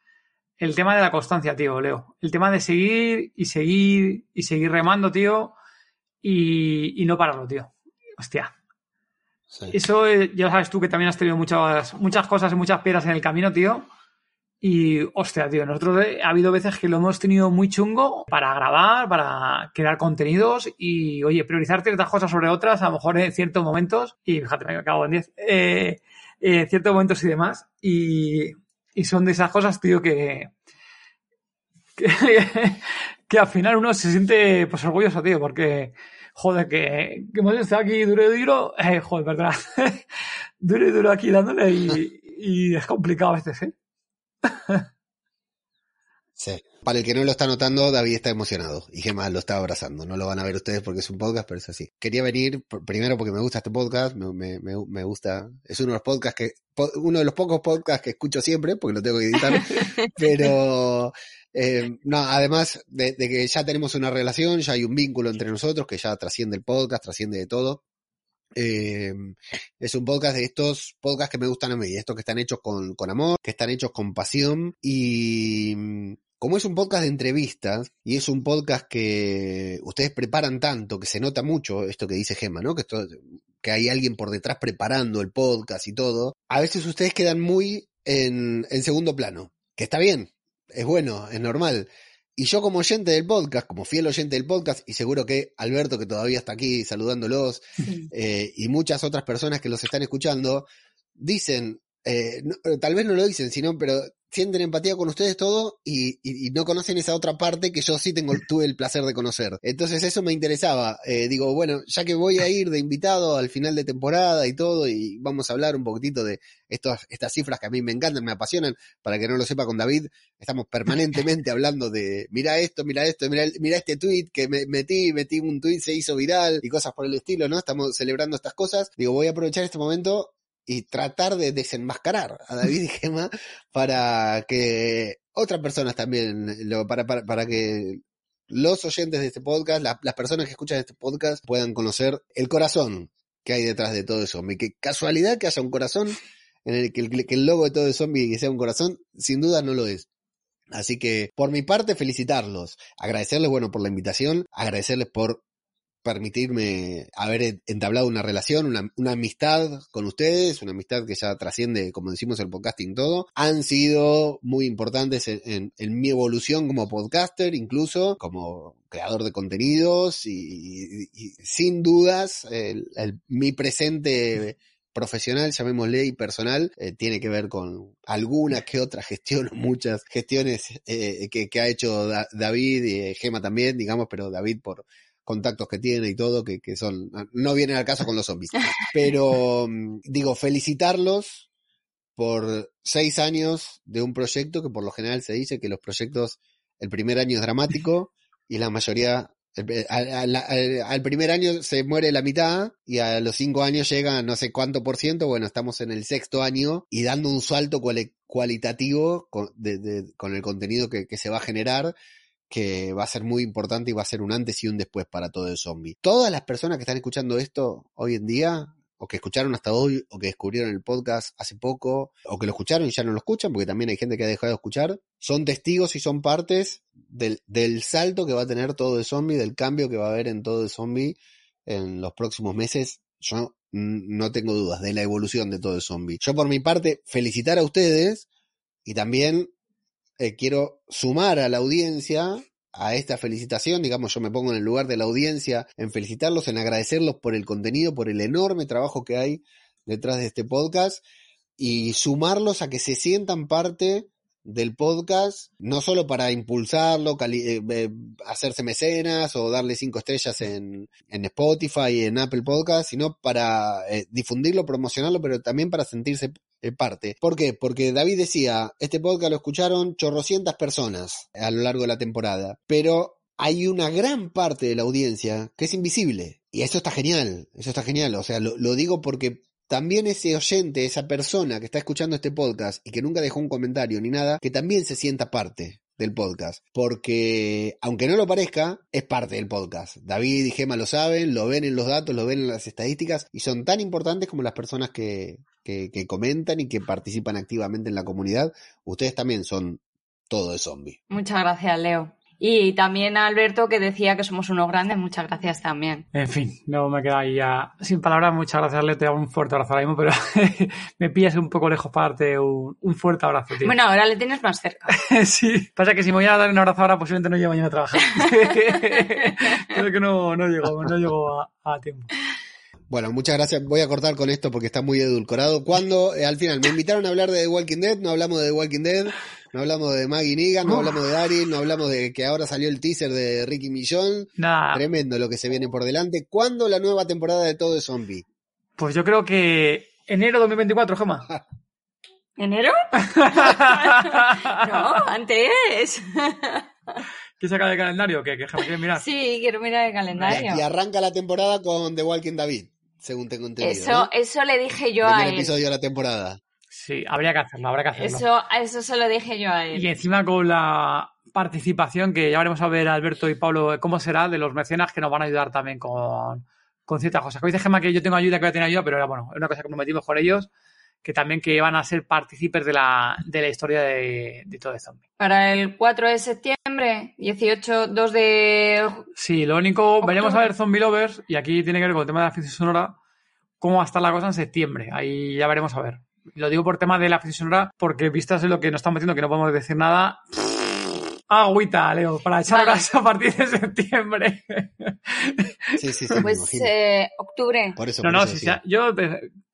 el tema de la constancia, tío, Leo. El tema de seguir y seguir y seguir remando, tío, y, y no pararlo, tío. Hostia. Sí. Eso eh, ya sabes tú que también has tenido muchas, muchas cosas y muchas piedras en el camino, tío. Y, hostia, tío, nosotros eh, ha habido veces que lo hemos tenido muy chungo para grabar, para crear contenidos y, oye, priorizar ciertas cosas sobre otras, a lo mejor en ciertos momentos, y fíjate, me acabo en 10, eh, en ciertos momentos y demás, y, y son de esas cosas, tío, que, que, que al final uno se siente, pues, orgulloso, tío, porque, joder, que, que hemos estado aquí duro y duro, eh, joder, perdona, duro y duro aquí dándole y, y es complicado a veces, ¿eh? Sí. Para el que no lo está notando, David está emocionado y Gemma lo está abrazando. No lo van a ver ustedes porque es un podcast, pero es así. Quería venir primero porque me gusta este podcast, me, me, me- gusta. Es uno de los podcasts que, uno de los pocos podcasts que escucho siempre porque lo tengo que editar. pero eh, no, además de, de que ya tenemos una relación, ya hay un vínculo entre nosotros que ya trasciende el podcast, trasciende de todo. Eh, es un podcast de estos podcasts que me gustan a mí, estos que están hechos con, con amor, que están hechos con pasión y mm, como es un podcast de entrevistas y es un podcast que ustedes preparan tanto, que se nota mucho esto que dice Gemma, ¿no? Que, esto, que hay alguien por detrás preparando el podcast y todo, a veces ustedes quedan muy en, en segundo plano, que está bien, es bueno, es normal. Y yo como oyente del podcast, como fiel oyente del podcast, y seguro que Alberto, que todavía está aquí saludándolos, eh, y muchas otras personas que los están escuchando, dicen, eh, no- eh, tal vez no lo dicen, sino, pero sienten empatía con ustedes todo y, y- y no conocen esa otra parte que yo sí tengo, tuve el placer de conocer. Entonces eso me interesaba. Eh, digo, bueno, ya que voy a ir de invitado al final de temporada y todo, y vamos a hablar un poquitito de estos, estas cifras que a mí me encantan, me apasionan, para que no lo sepa con David, estamos permanentemente hablando de, mira esto, mira esto, mira, mira este tweet que me metí, metí un tweet, se hizo viral y cosas por el estilo, ¿no? Estamos celebrando estas cosas. Digo, voy a aprovechar este momento y tratar de desenmascarar a David y Gema para que otras personas también, lo, para, para, para que los oyentes de este podcast, la- las personas que escuchan este podcast puedan conocer el corazón que hay detrás de todo eso. Qué casualidad que haya un corazón en el que el, que el logo de todo el zombie sea un corazón, sin duda no lo es. Así que, por mi parte, felicitarlos, agradecerles, bueno, por la invitación, agradecerles por permitirme haber entablado una relación, una, amistad con ustedes, una amistad que ya trasciende, como decimos, el podcasting todo. Han sido muy importantes en, en, mi evolución como podcaster, incluso como creador de contenidos y, sin dudas el, mi presente profesional, llamémosle, y personal, eh, tiene que ver con alguna que otra gestión, muchas gestiones eh, que, ha hecho da, David y Gema también, digamos, pero David por contactos que tiene y todo, que, que son, no vienen al caso con los zombies. Pero, mm, digo, felicitarlos por seis años de un proyecto que por lo general se dice que los proyectos, el primer año es dramático y la mayoría al, al, al, al, primer año se muere la mitad y a los cinco años llega no sé cuánto por ciento, bueno, estamos en el sexto año y dando un salto cual, cualitativo con, de, de, con el contenido que, que, se va a generar que va a ser muy importante y va a ser un antes y un después para todo el zombie. Todas las personas que están escuchando esto hoy en día, o que escucharon hasta hoy, o que descubrieron el podcast hace poco, o que lo escucharon y ya no lo escuchan, porque también hay gente que ha dejado de escuchar, son testigos y son partes del, salto que va a tener todo el zombie, del cambio que va a haber en todo el zombie en los próximos meses. Yo no tengo dudas de la evolución de todo el zombie. Yo por mi parte, felicitar a ustedes y también eh, quiero sumar a la audiencia a esta felicitación, digamos, yo me pongo en el lugar de la audiencia en felicitarlos, en agradecerlos por el contenido, por el enorme trabajo que hay detrás de este podcast y sumarlos a que se sientan parte del podcast, no solo para impulsarlo, eh, eh, hacerse mecenas o darle cinco estrellas en, en Spotify en Apple Podcast, sino para eh, difundirlo, promocionarlo, pero también para sentirse parte. ¿Por qué? Porque David decía, este podcast lo escucharon chorrocientas personas a lo largo de la temporada, pero hay una gran parte de la audiencia que es invisible. Y eso está genial, eso está genial. O sea, lo, lo digo porque también ese oyente, esa persona que está escuchando este podcast y que nunca dejó un comentario ni nada, que también se sienta parte del podcast. Porque, aunque no lo parezca, es parte del podcast. David y Gema lo saben, lo ven en los datos, lo ven en las estadísticas y son tan importantes como las personas que, que, que comentan y que participan activamente en la comunidad. Ustedes también son todo de zombie. Muchas gracias, Leo. Y también a Alberto que decía que somos unos grandes, muchas gracias también. En fin, no me queda ahí ya sin palabras, muchas gracias Leo, te hago un fuerte abrazo ahora mismo, pero me pillas un poco lejos para darte un, un fuerte abrazo, tío. Bueno, ahora le tienes más cerca. sí, pasa que si me voy a dar un abrazo ahora posiblemente no llego mañana a trabajar. Creo que no, no llego, no llego a, a tiempo. Bueno, muchas gracias. Voy a cortar con esto porque está muy edulcorado. Cuando eh, al final me invitaron a hablar de The Walking Dead, no hablamos de The Walking Dead, no hablamos de Maggie Negan, no hablamos de Daryl, no hablamos de que ahora salió el teaser de Ricky Millón. Nada. Tremendo lo que se viene por delante. ¿Cuándo la nueva temporada de Todo de Zombie? Pues yo creo que enero 2024, Gema. ¿Enero? no, antes. ¿Qué saca del calendario? ¿Qué, qué, qué mirar? Sí, quiero mirar el calendario. Y arranca la temporada con The Walking David, según tengo entendido. Eso, ¿no? eso le dije yo Primer a él. episodio de la temporada. Sí, habría que hacerlo, habría que hacerlo. Eso, eso se lo dije yo a él. Y encima con la participación, que ya veremos a ver Alberto y Pablo cómo será, de los mecenas que nos van a ayudar también con, con ciertas cosas. Hoy dice Gemma que yo tengo ayuda, que voy a tener ayuda, pero era bueno, es una cosa que nos metimos con ellos, que también que van a ser partícipes de la, de la historia de, de todo esto. Para el 4 de septiembre, 18, 2 de... Sí, lo único, Octubre. veremos a ver Zombie Lovers, y aquí tiene que ver con el tema de la ficción sonora, cómo va a estar la cosa en septiembre. Ahí ya veremos a ver. Lo digo por tema de la ficción sonora, porque vistas en lo que nos están metiendo, que no podemos decir nada. Agüita, Leo, para echar Vale. horas a partir de septiembre. Sí, sí, sí, Pues eh, octubre. Por eso, No, por no, eso si sea- yo,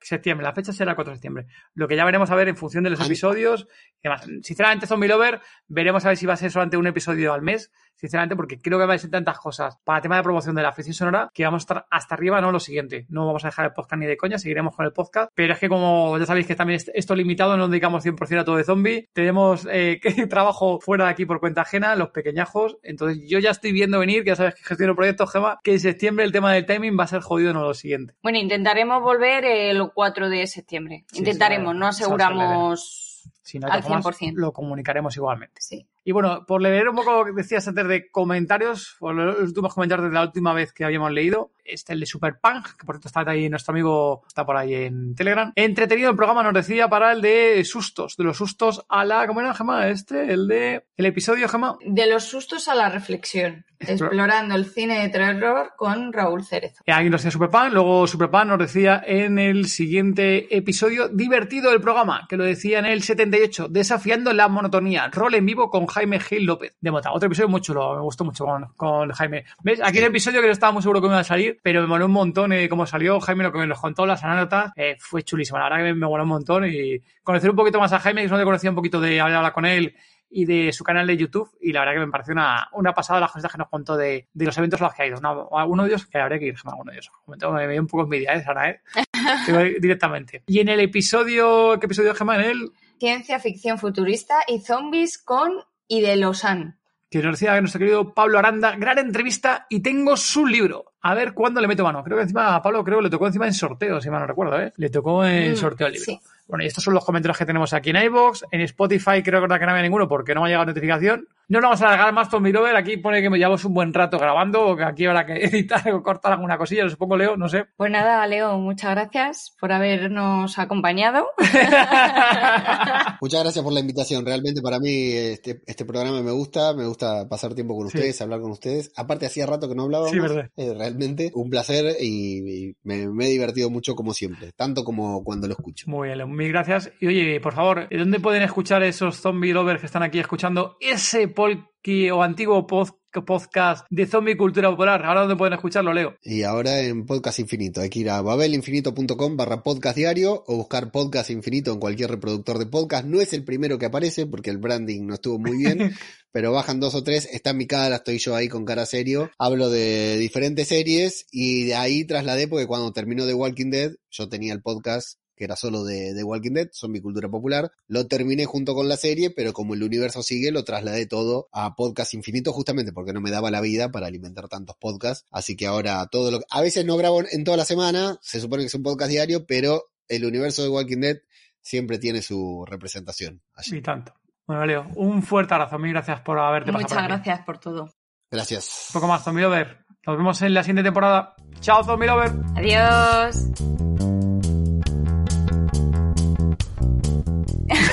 septiembre, la fecha será 4 de septiembre. Lo que ya veremos a ver en función de los episodios. y demás. Sinceramente, Zombie Lover, veremos a ver si va a ser solamente un episodio al mes, sinceramente, porque creo que va a ser tantas cosas para el tema de promoción de la ficción sonora que vamos a estar hasta arriba, no lo siguiente. No vamos a dejar el podcast ni de coña, seguiremos con el podcast, pero es que como ya sabéis que también esto limitado, no nos dedicamos 100% a todo de zombie, tenemos eh, trabajo fuera de aquí por cuenta ajena, los pequeñajos, entonces yo ya estoy viendo venir, que ya sabes que gestiono proyectos, Gema, que en septiembre el tema del timing va a ser jodido, no lo siguiente. Bueno, intentaremos volver el 4 de septiembre. intentaremos, no aseguramos... Si no, al 100%. lo comunicaremos igualmente. Sí. Y bueno, por leer un poco lo que decías antes de comentarios, por los últimos comentarios de la última vez que habíamos leído, este el de Superpunk, que por cierto está ahí, nuestro amigo está por ahí en Telegram. Entretenido el programa nos decía para el de sustos, de los sustos a la, ¿cómo era, Gemma? Este, el de, el episodio, Gemma. De los sustos a la reflexión, explorando el cine de terror con Raúl Cerezo. Y aquí nos decía Superpunk, luego Superpunk nos decía en el siguiente episodio, divertido el programa, que lo decía en el 78, desafiando la monotonía, rol en vivo con Jaime Gil López de Mota. Otro episodio muy chulo, me gustó mucho con, Jaime. ¿Ves? Aquí el episodio que no estaba muy seguro que iba a salir, pero me moló un montón eh, cómo salió. Jaime lo que nos contó, las anécdotas, eh, fue chulísimo. La verdad que me, me moló un montón y conocer un poquito más a Jaime, que no le conocía un poquito de hablar con él y de su canal de YouTube. Y la verdad que me pareció una, una pasada las cosas que nos contó de, de los eventos a los que ha ido. No, uno de ellos, que habría que ir, uno de ellos. Me, dio un poco envidia, ¿eh? ¿eh? directamente. Y en el episodio, ¿qué episodio, Gemma? En el... Ciencia ficción futurista y zombies con y de Lausanne. Que nos decía nuestro querido Pablo Aranda, gran entrevista y tengo su libro. A ver cuándo le meto mano. Creo que encima a Pablo creo que le tocó encima en sorteo, si mal no recuerdo, ¿eh? Le tocó en mm, sorteo el libro. Sí. Bueno, y estos son los comentarios que tenemos aquí en iVoox. En Spotify creo que no había ninguno porque no me ha llegado notificación. No nos vamos a alargar más Tommy Lover. Aquí pone que me llevamos un buen rato grabando o que aquí habrá que editar o cortar alguna cosilla. Supongo, Leo, no sé. Pues nada, Leo, muchas gracias por habernos acompañado. muchas gracias por la invitación. Realmente para mí este, este programa me gusta. Me gusta pasar tiempo con ustedes, hablar con ustedes. Aparte, hacía rato que no hablábamos. Sí, verdad. Eh, realmente un placer y, me, he divertido mucho como siempre. Tanto como cuando lo escucho. Muy bien, Leo mil gracias. Y oye, por favor, ¿dónde pueden escuchar esos zombie lovers que están aquí escuchando ese polki o antiguo podcast de zombie cultura popular? Ahora dónde pueden escucharlo, Leo. Y ahora en Podcast Infinito. Hay que ir a babelinfinito.com barra podcast diario o buscar Podcast Infinito en cualquier reproductor de podcast. No es el primero que aparece porque el branding no estuvo muy bien. pero bajan dos o tres, está en mi cara, estoy yo ahí con cara serio, hablo de diferentes series y de ahí trasladé porque cuando terminó The Walking Dead, yo tenía el podcast que era solo de, The Walking Dead, son mi cultura popular. Lo terminé junto con la serie, pero como el universo sigue, lo trasladé todo a podcast infinito, justamente porque no me daba la vida para alimentar tantos podcasts. Así que ahora todo lo A veces no grabo en toda la semana, se supone que es un podcast diario, pero el universo de Walking Dead siempre tiene su representación. Allí. Y tanto. Bueno, Leo, un fuerte abrazo. Mil gracias por haberte pasado. Muchas gracias por todo. Gracias. Un poco más, Zombie Lover. Nos vemos en la siguiente temporada. Chao, Zombie Lover. Adiós.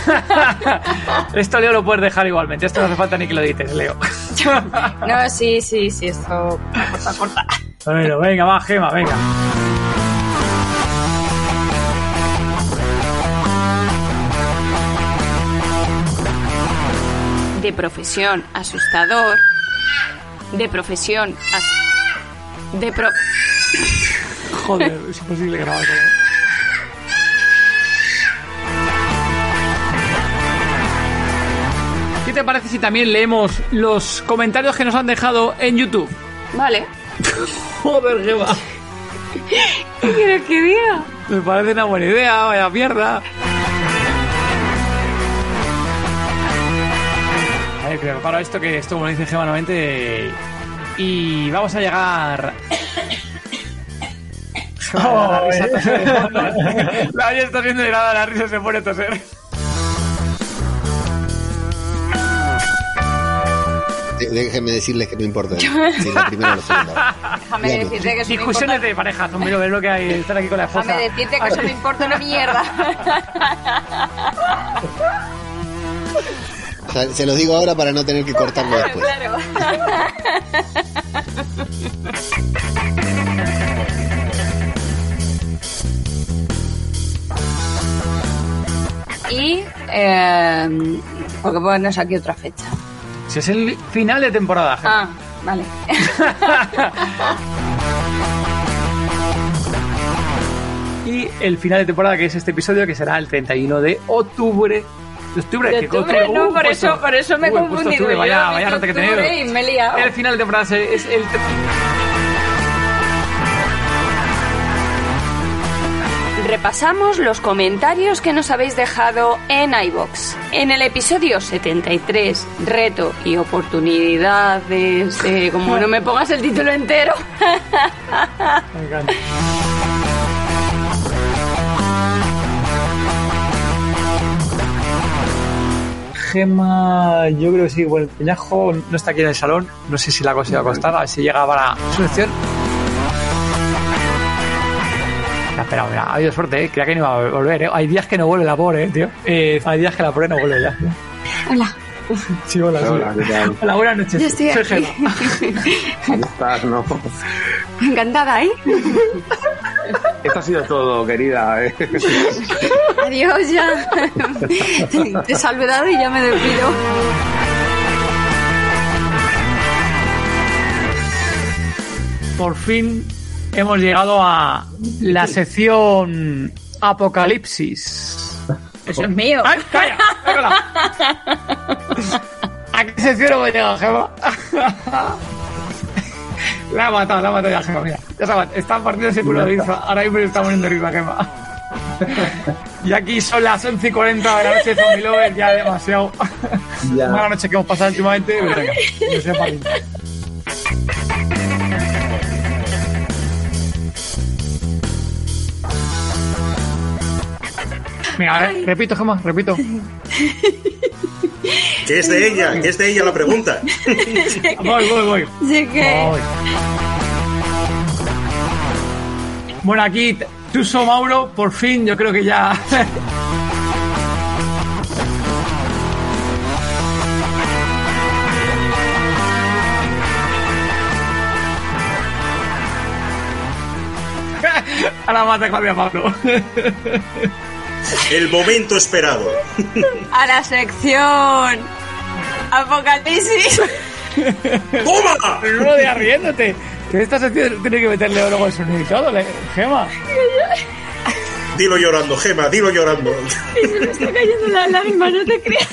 esto Leo lo puedes dejar igualmente. Esto no hace falta ni que lo dices, Leo. no, sí, sí, sí, esto corta, corta. Bueno, venga, va, Gema, venga. De profesión asustador. De profesión De pro... Joder, es imposible grabar todo. Te parece si también leemos los comentarios que nos han dejado en YouTube? Vale. Joder, qué va. ¿Qué quieres que diga? Me parece una buena idea, vaya mierda. A ver, que para esto que esto, como dice Gemma nuevamente. Y vamos a llegar. la risa la, está viendo de nada, la risa se pone a toser. Déjenme decirles que no importa. Si la primera o la segunda. Déjame decirte que eso Discusiones de pareja, Zombie ver lo que hay, estar aquí con la esposa. Déjame decirte que eso me importa una mierda. O sea, se los digo ahora para no tener que cortarlo después. Claro. y eh, porque ponernos aquí otra fecha. Si es el final de temporada. Ah, vale. y el final de temporada, que es este episodio, que será el 31 de octubre De octubre, De que octubre, no, uh, por puesto. eso- por eso me he confundido. Vaya, vaya rata que octubre tenido. y me he liado. El final de temporada es el. Repasamos los comentarios que nos habéis dejado en iBox. En el episodio 73, reto y oportunidades. de- como no me pongas el título entero. Me encanta. Gema, yo creo que sí. Bueno, peñajo no está aquí en el salón. No sé si la cosa va a ver si llega para su Espera, mira, ha habido suerte, ¿eh? Creía que no iba a volver, ¿eh? Hay días que no vuelve la pobre, ¿eh, tío. Eh, hay días que la pobre no vuelve ya. Hola. Sí, hola, sí. Hola, ¿qué tal? Hola, buenas noches. Yo estoy Soy. ¿Cómo estás? No. Encantada, ¿eh? Esto ha sido todo, querida. ¿eh? Adiós ya. Te he saludado y ya me despido. por fin hemos llegado a la sección Apocalipsis. Eso es mío. ¡Ay, calla! ¿A qué sección hemos llegado, Gema? La ha matado, la ha matado ya, Gema, mira. Ya se ha matado. Está partiendo el culo de risa. Ahora mismo le está poniendo risa, Gema. Y aquí son las 11 y 40 de la noche Zombie Lover, ya demasiado. Ya. Mala noche que hemos pasado últimamente. pero venga, yo sé a repito, Gemma, repito. Que es de ella, que es de ella la pregunta. Voy, voy, voy. Sé que. Voy. Bueno, aquí Tuso Mauro, por fin, yo creo que ya. Ahora más de Claudia Pablo. El momento esperado. A la sección. Apocalipsis. ¡Toma! No lo digas riéndote. Que esta sección tiene que meterle luego el sonido y todo, Gema. Dilo llorando, Gema, dilo llorando. Se me está cayendo la lágrima, no te creas.